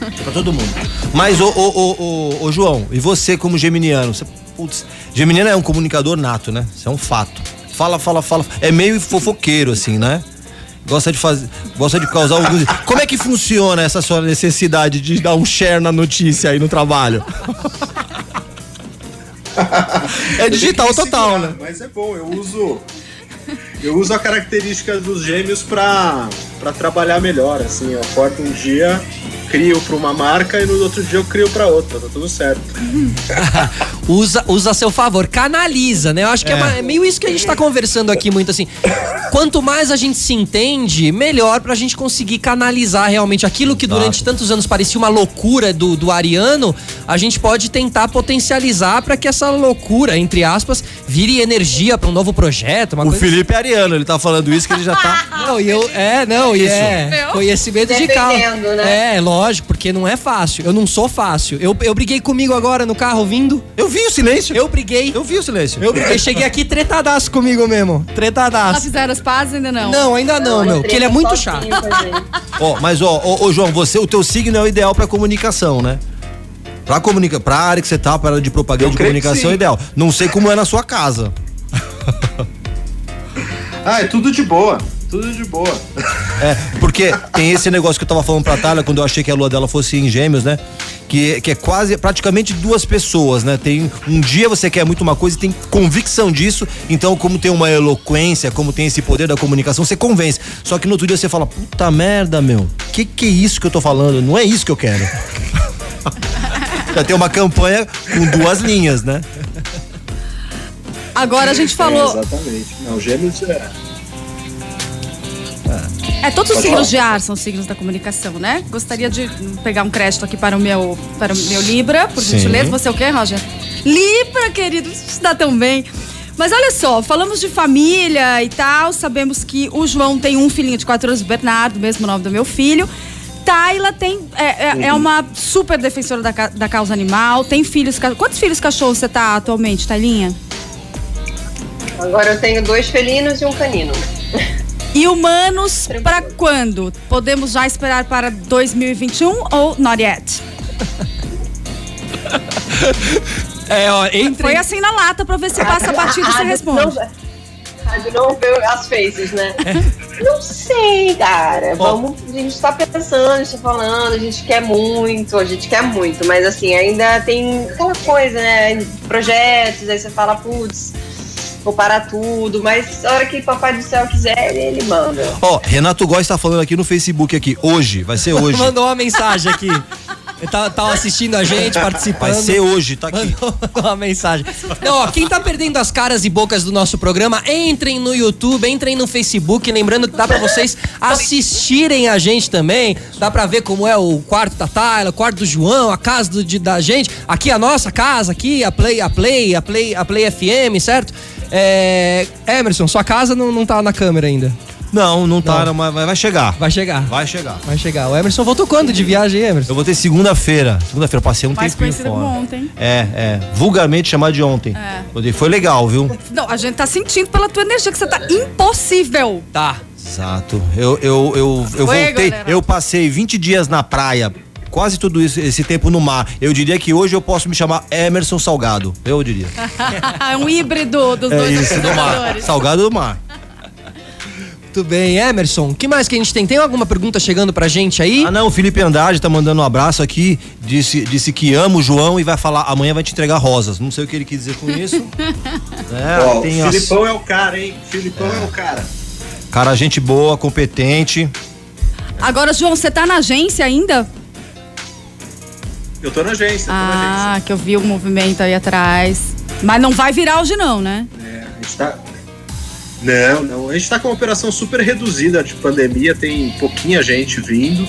Tem pra todo mundo. Mas, ô, ô, ô, ô, ô, João, e você como geminiano? Você, putz, geminiano é um comunicador nato, né? Isso é um fato. Fala, fala, fala. É meio fofoqueiro, assim, né? Gosta de fazer. Gosta de causar alguns. Como é que funciona essa sua necessidade de dar um share na notícia aí no trabalho? [laughs] é digital total, segurar, né? Mas é bom, eu uso. Eu uso a característica dos gêmeos pra, pra trabalhar melhor. Assim, eu acordo um dia, crio pra uma marca e no outro dia eu crio pra outra. Tá tudo certo. [laughs] usa, usa a seu favor, canaliza, né? Eu acho que é, uma- é meio isso que a gente tá conversando aqui muito assim. Quanto mais a gente se entende, melhor pra gente conseguir canalizar realmente aquilo que durante tantos anos parecia uma loucura do, do Ariano, a gente pode tentar potencializar pra que essa loucura, entre aspas, vire energia pra um novo projeto, uma O coisa Felipe é ariano, ele tá falando isso que ele já tá. não, e eu. É, não, e é. Meu. Conhecimento de causa. Né? É, lógico, porque não é fácil. Eu não sou fácil. Eu, eu briguei comigo agora no carro vindo. Eu vi o silêncio. Eu briguei. Eu vi o silêncio. Eu briguei. Cheguei aqui tretadaço comigo mesmo. Já Tretadaço. fizeram as pazes ainda não? Não, ainda não, meu. Porque ele é muito chato. gente. Ó, mas ó, ô, ô, João, você, o teu signo é o ideal pra comunicação, né? Pra, comunica, pra área que você tá, pra área de propaganda Eu de comunicação é ideal. Não sei como é na sua casa. [laughs] Ah, é tudo de boa. Tudo de boa. É, porque tem esse negócio que eu tava falando pra Thalia quando eu achei que a lua dela fosse em gêmeos, né? Que, que é quase, praticamente duas pessoas, né? Tem um dia você quer muito uma coisa e tem convicção disso, então como tem uma eloquência, como tem esse poder da comunicação, você convence. Só que no outro dia você fala, puta merda, meu, que que é isso que eu tô falando? Não é isso que eu quero. Já tem uma campanha com duas linhas, né? Agora a gente É, falou. exatamente. Não, gêmeos é. É, todos os Pode signos falar. de ar são signos da comunicação, né? Gostaria de pegar um crédito aqui para o meu, para o meu Libra, por Sim. gentileza. Você é o quê, Roger? Libra, querido, se dá tão bem. Mas olha só, falamos de família e tal, sabemos que o João tem um filhinho de 4 anos, o Bernardo, mesmo nome do meu filho. Tayla tem, é, é- é uma super defensora da, da causa animal, tem filhos. Quantos filhos cachorros você tá atualmente, Taylinha? Agora eu tenho dois felinos e um canino. [laughs] E humanos para quando? Podemos já esperar para 2021 ou not yet? É, ó, entre. Foi assim na lata pra ver se passa batida e você responde. Rádio não vê as faces, né? [laughs] Não sei, cara. Vamos, a gente tá pensando, a gente tá falando, a gente quer muito, a gente quer muito, mas assim, ainda tem aquela coisa, né? Projetos, aí você fala, putz, vou parar tudo, mas a hora que Papai do Céu quiser, ele manda. Ó, Renato Góes tá falando aqui no Facebook aqui, hoje, vai ser hoje. [laughs] Mandou uma mensagem aqui. Ele tá, tá assistindo a gente, participando. Vai ser hoje, tá aqui. Mandou uma mensagem. Não, ó, quem tá perdendo as caras e bocas do nosso programa, entrem no YouTube, entrem no Facebook. Lembrando que dá pra vocês assistirem a gente também. Dá pra ver como é o quarto da Tayla, o quarto do João, a casa do, de- da gente. Aqui a nossa casa, aqui a Play, a Play, a Play, a Play FM, certo? É, Emerson, sua casa não, não tá na câmera ainda. Não, não tá, Não. mas vai vai chegar. Vai chegar. Vai chegar. Vai chegar. O Emerson voltou quando de viagem, Emerson? Eu vou ter segunda-feira. Segunda-feira, passei um Mais tempinho conhecida fora. como ontem. É, é. Vulgarmente chamado de ontem. É. Foi legal, viu? Não, a gente tá sentindo pela tua energia que você tá impossível. Tá. Exato. Eu, eu, eu, eu voltei. galera. Eu passei 20 dias na praia. Quase tudo isso, esse tempo no mar. Eu diria que hoje eu posso me chamar Emerson Salgado. Eu diria. é [laughs] um híbrido dos É dois isso, do mar. Salgado do mar. Muito bem, Emerson. O que mais que a gente tem? Tem alguma pergunta chegando pra gente aí? Ah, não, o Felipe Andrade tá mandando um abraço aqui. Disse, disse que ama o João e vai falar, amanhã vai te entregar rosas. Não sei o que ele quis dizer com isso. [laughs] é, Ó, tem o as- Filipão é o cara, hein? Filipão é, o cara. cara, gente boa, competente. Agora, João, você tá na agência ainda? Eu tô na agência, tô na agência. Ah, que eu vi o movimento aí atrás. Mas não vai virar hoje não, né? É, a gente tá. Não, não. A gente tá com uma operação super reduzida de pandemia, tem pouquinha gente vindo.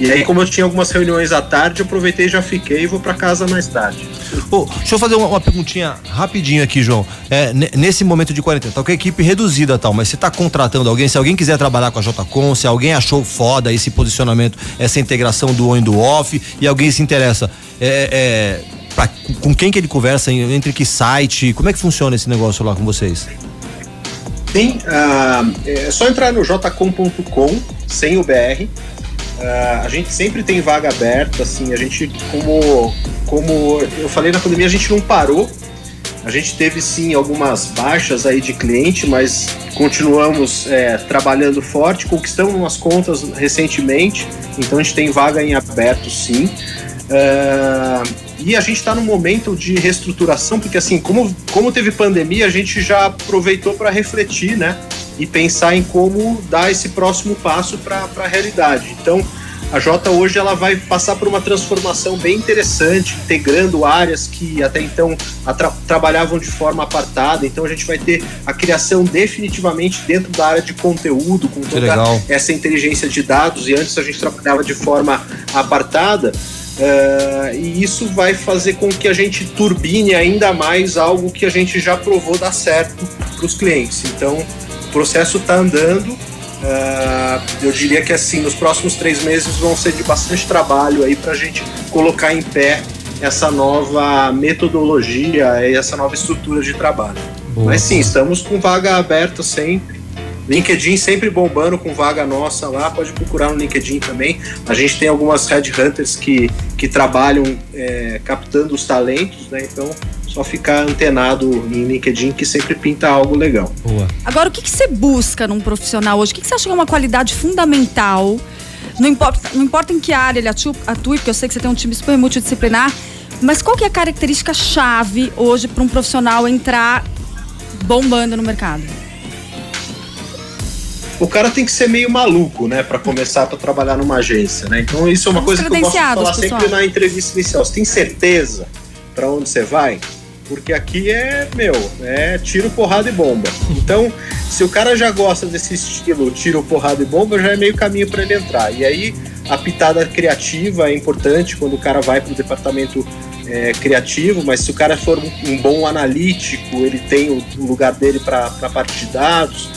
E aí, como eu tinha algumas reuniões à tarde, eu aproveitei e já fiquei e vou pra casa mais tarde. Ô, deixa eu fazer uma, uma perguntinha rapidinho aqui, João. É, ne- nesse momento de quarentena, tá com a equipe reduzida tal, mas você tá contratando alguém? Se alguém quiser trabalhar com a JCon, se alguém achou foda esse posicionamento, essa integração do on e do off, e alguém se interessa, é, é, pra- com quem que ele conversa, entre que site, como é que funciona esse negócio lá com vocês? Tem, ah, é só entrar no jcom.com, sem o BR. Ah, a gente sempre tem vaga aberta, assim, a gente, como, como eu falei na pandemia, a gente não parou. A gente teve sim algumas baixas aí de cliente, mas continuamos é, trabalhando forte, conquistamos umas contas recentemente, então a gente tem vaga em aberto sim. Ah, e a gente está num momento de reestruturação, porque assim, como, como teve pandemia, a gente já aproveitou para refletir, né? E pensar em como dar esse próximo passo para a realidade. Então, a Jota hoje ela vai passar por uma transformação bem interessante, integrando áreas que até então tra trabalhavam de forma apartada. Então a gente vai ter a criação definitivamente dentro da área de conteúdo, com toda essa inteligência de dados. E antes a gente trabalhava de forma apartada. Uh, e isso vai fazer com que a gente turbine ainda mais algo que a gente já provou dar certo para os clientes. Então, o processo está andando. Uh, eu diria que assim, nos próximos três meses vão ser de bastante trabalho aí para a gente colocar em pé essa nova metodologia e essa nova estrutura de trabalho. Boa. Mas sim, estamos com vaga aberta sempre LinkedIn sempre bombando com vaga nossa lá, pode procurar no LinkedIn também. A gente tem algumas headhunters que, que trabalham é, captando os talentos, né? Então, só ficar antenado em LinkedIn que sempre pinta algo legal. Boa. Agora, o que, que você busca num profissional hoje? O que, que você acha que é uma qualidade fundamental? Não importa, não importa em que área ele atue, atue, porque eu sei que você tem um time super multidisciplinar, mas qual que é a característica chave hoje para um profissional entrar bombando no mercado? O cara tem que ser meio maluco, né, para começar para trabalhar numa agência, né? Então isso é uma coisa que eu gosto de falar pessoal. sempre na entrevista inicial. Você tem certeza para onde você vai? Porque aqui é, meu, é tiro, porrada e bomba. Então, se o cara já gosta desse estilo tiro, porrada e bomba, já é meio caminho para ele entrar. E aí, a pitada criativa é importante quando o cara vai para o departamento é, criativo, mas se o cara for um, um bom analítico, ele tem o, o lugar dele para a parte de dados.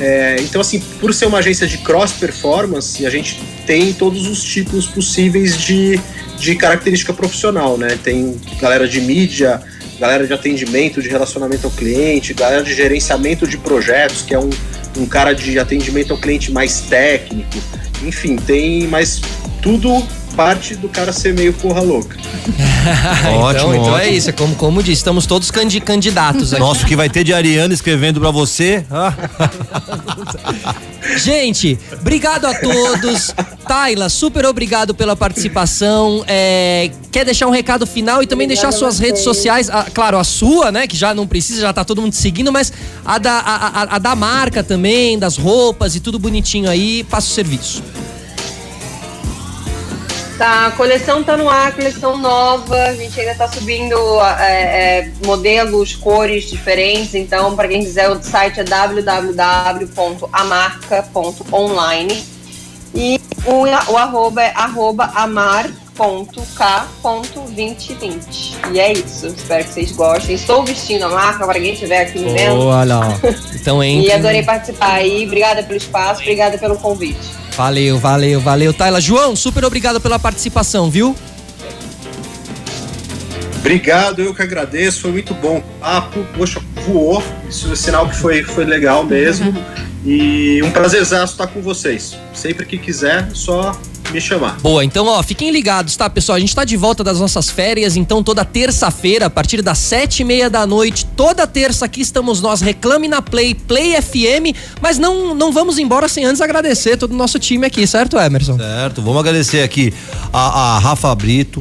É, então, assim, por ser uma agência de cross performance, a gente tem todos os tipos possíveis de, de característica profissional, né? Tem galera de mídia, galera de atendimento, de relacionamento ao cliente, galera de gerenciamento de projetos, que é um, um cara de atendimento ao cliente mais técnico. Enfim, tem, mas tudo parte do cara ser meio porra louca. [laughs] ótimo, então, então é isso, é como, como disse, estamos todos candidatos aqui. Nossa, o que vai ter de Ariana escrevendo pra você. Ah. [laughs] Gente, obrigado a todos. Taila, super obrigado pela participação. É, quer deixar um recado final e também deixar suas redes sociais, a, claro, a sua, né? Que já não precisa, já tá todo mundo seguindo, mas a da, a, a, a da marca também, das roupas e tudo bonitinho aí. Passa o serviço. Tá, a coleção tá no ar, coleção nova. A gente ainda tá subindo é, é, modelos, cores diferentes. Então, para quem quiser, o site é www.amarca.online. E o, o arroba é arroba amar.k.2020. E é isso. Espero que vocês gostem. Estou vestindo a marca para quem estiver aqui me vendo. Olha lá. [laughs] Então, e adorei participar aí. Obrigada pelo espaço, obrigada pelo convite. Valeu, valeu, valeu. Taila, João, super obrigado pela participação, viu? Obrigado, eu que agradeço, foi muito bom. Papo, poxa, voou. Isso é sinal que foi, foi legal mesmo. [laughs] E um prazerzaço estar com vocês. Sempre que quiser, só me chamar. Boa, então ó, fiquem ligados, tá, pessoal? A gente tá de volta das nossas férias, então toda terça-feira, a partir das sete e meia da noite, toda terça aqui estamos nós, Reclame na Play, Play FM, mas não, não vamos embora sem antes agradecer todo o nosso time aqui, certo, Emerson? Certo, vamos agradecer aqui a, a Rafa Brito,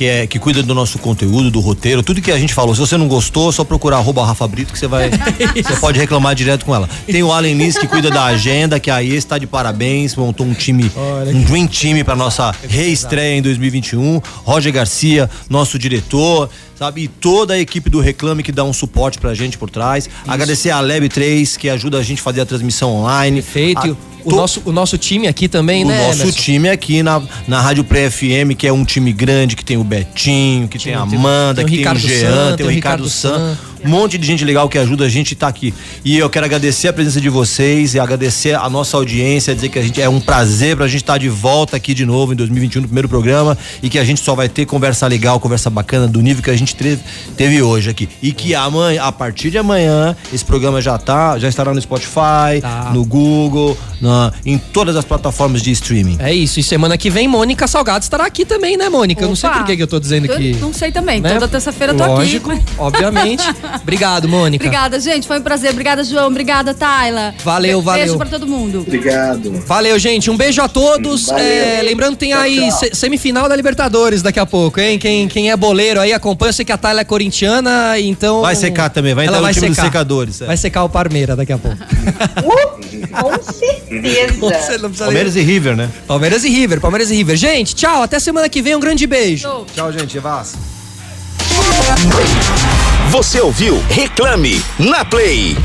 que, é, que cuida do nosso conteúdo, do roteiro, tudo que a gente falou. Se você não gostou, é só procurar arroba Rafa Brito que você vai. [laughs] você pode reclamar direto com ela. Tem o Allen Nis que cuida da agenda, que aí está de parabéns, montou um time, Olha um dream time para nossa reestreia em 2021. Roger Garcia, nosso diretor sabe? E toda a equipe do Reclame que dá um suporte pra gente por trás. Isso. Agradecer a Lab 3 que ajuda a gente a fazer a transmissão online. Perfeito. A o, nosso, o nosso time aqui também, o né? O nosso Emerson? time aqui na, na Rádio Pré FM, que é um time grande, que tem o Betinho, que tem, tem a Amanda, tem, que tem o Jean, tem o Ricardo San. Um monte de gente legal que ajuda a gente estar tá aqui. E eu quero agradecer a presença de vocês e agradecer a nossa audiência, dizer que a gente é um prazer pra gente estar tá de volta aqui de novo em 2021 no primeiro programa e que a gente só vai ter conversa legal, conversa bacana do nível que a gente teve, teve hoje aqui. E que amanhã, a partir de amanhã, esse programa já tá, já estará no Spotify, tá. no Google, na, em todas as plataformas de streaming. É isso. E semana que vem, Mônica Salgado estará aqui também, né, Mônica? Opa. Eu não sei por que, que eu tô dizendo que. Não sei também. Né? Toda terça-feira eu tô Lógico, aqui. Obviamente. [laughs] Obrigado, Mônica. Obrigada, gente. Foi um prazer. Obrigada, João. Obrigada, Tayla. Valeu, Be- valeu. Beijo pra todo mundo. Obrigado. Valeu, gente. Um beijo a todos. É, lembrando, tem Tchau, aí tchau. se- semifinal da Libertadores daqui a pouco, hein? Quem, quem é boleiro aí acompanha. Eu sei que a Tayla é corintiana, então. Vai secar também, vai Ela entrar no vai time dos secar. secadores. é. Vai secar o Parmeira daqui a pouco. [laughs] Com certeza. Palmeiras e River, né? Palmeiras e River, Palmeiras e River. Gente, tchau. Até semana que vem. Um grande beijo. Tchau, gente. Evas. Você ouviu? Reclame na Play.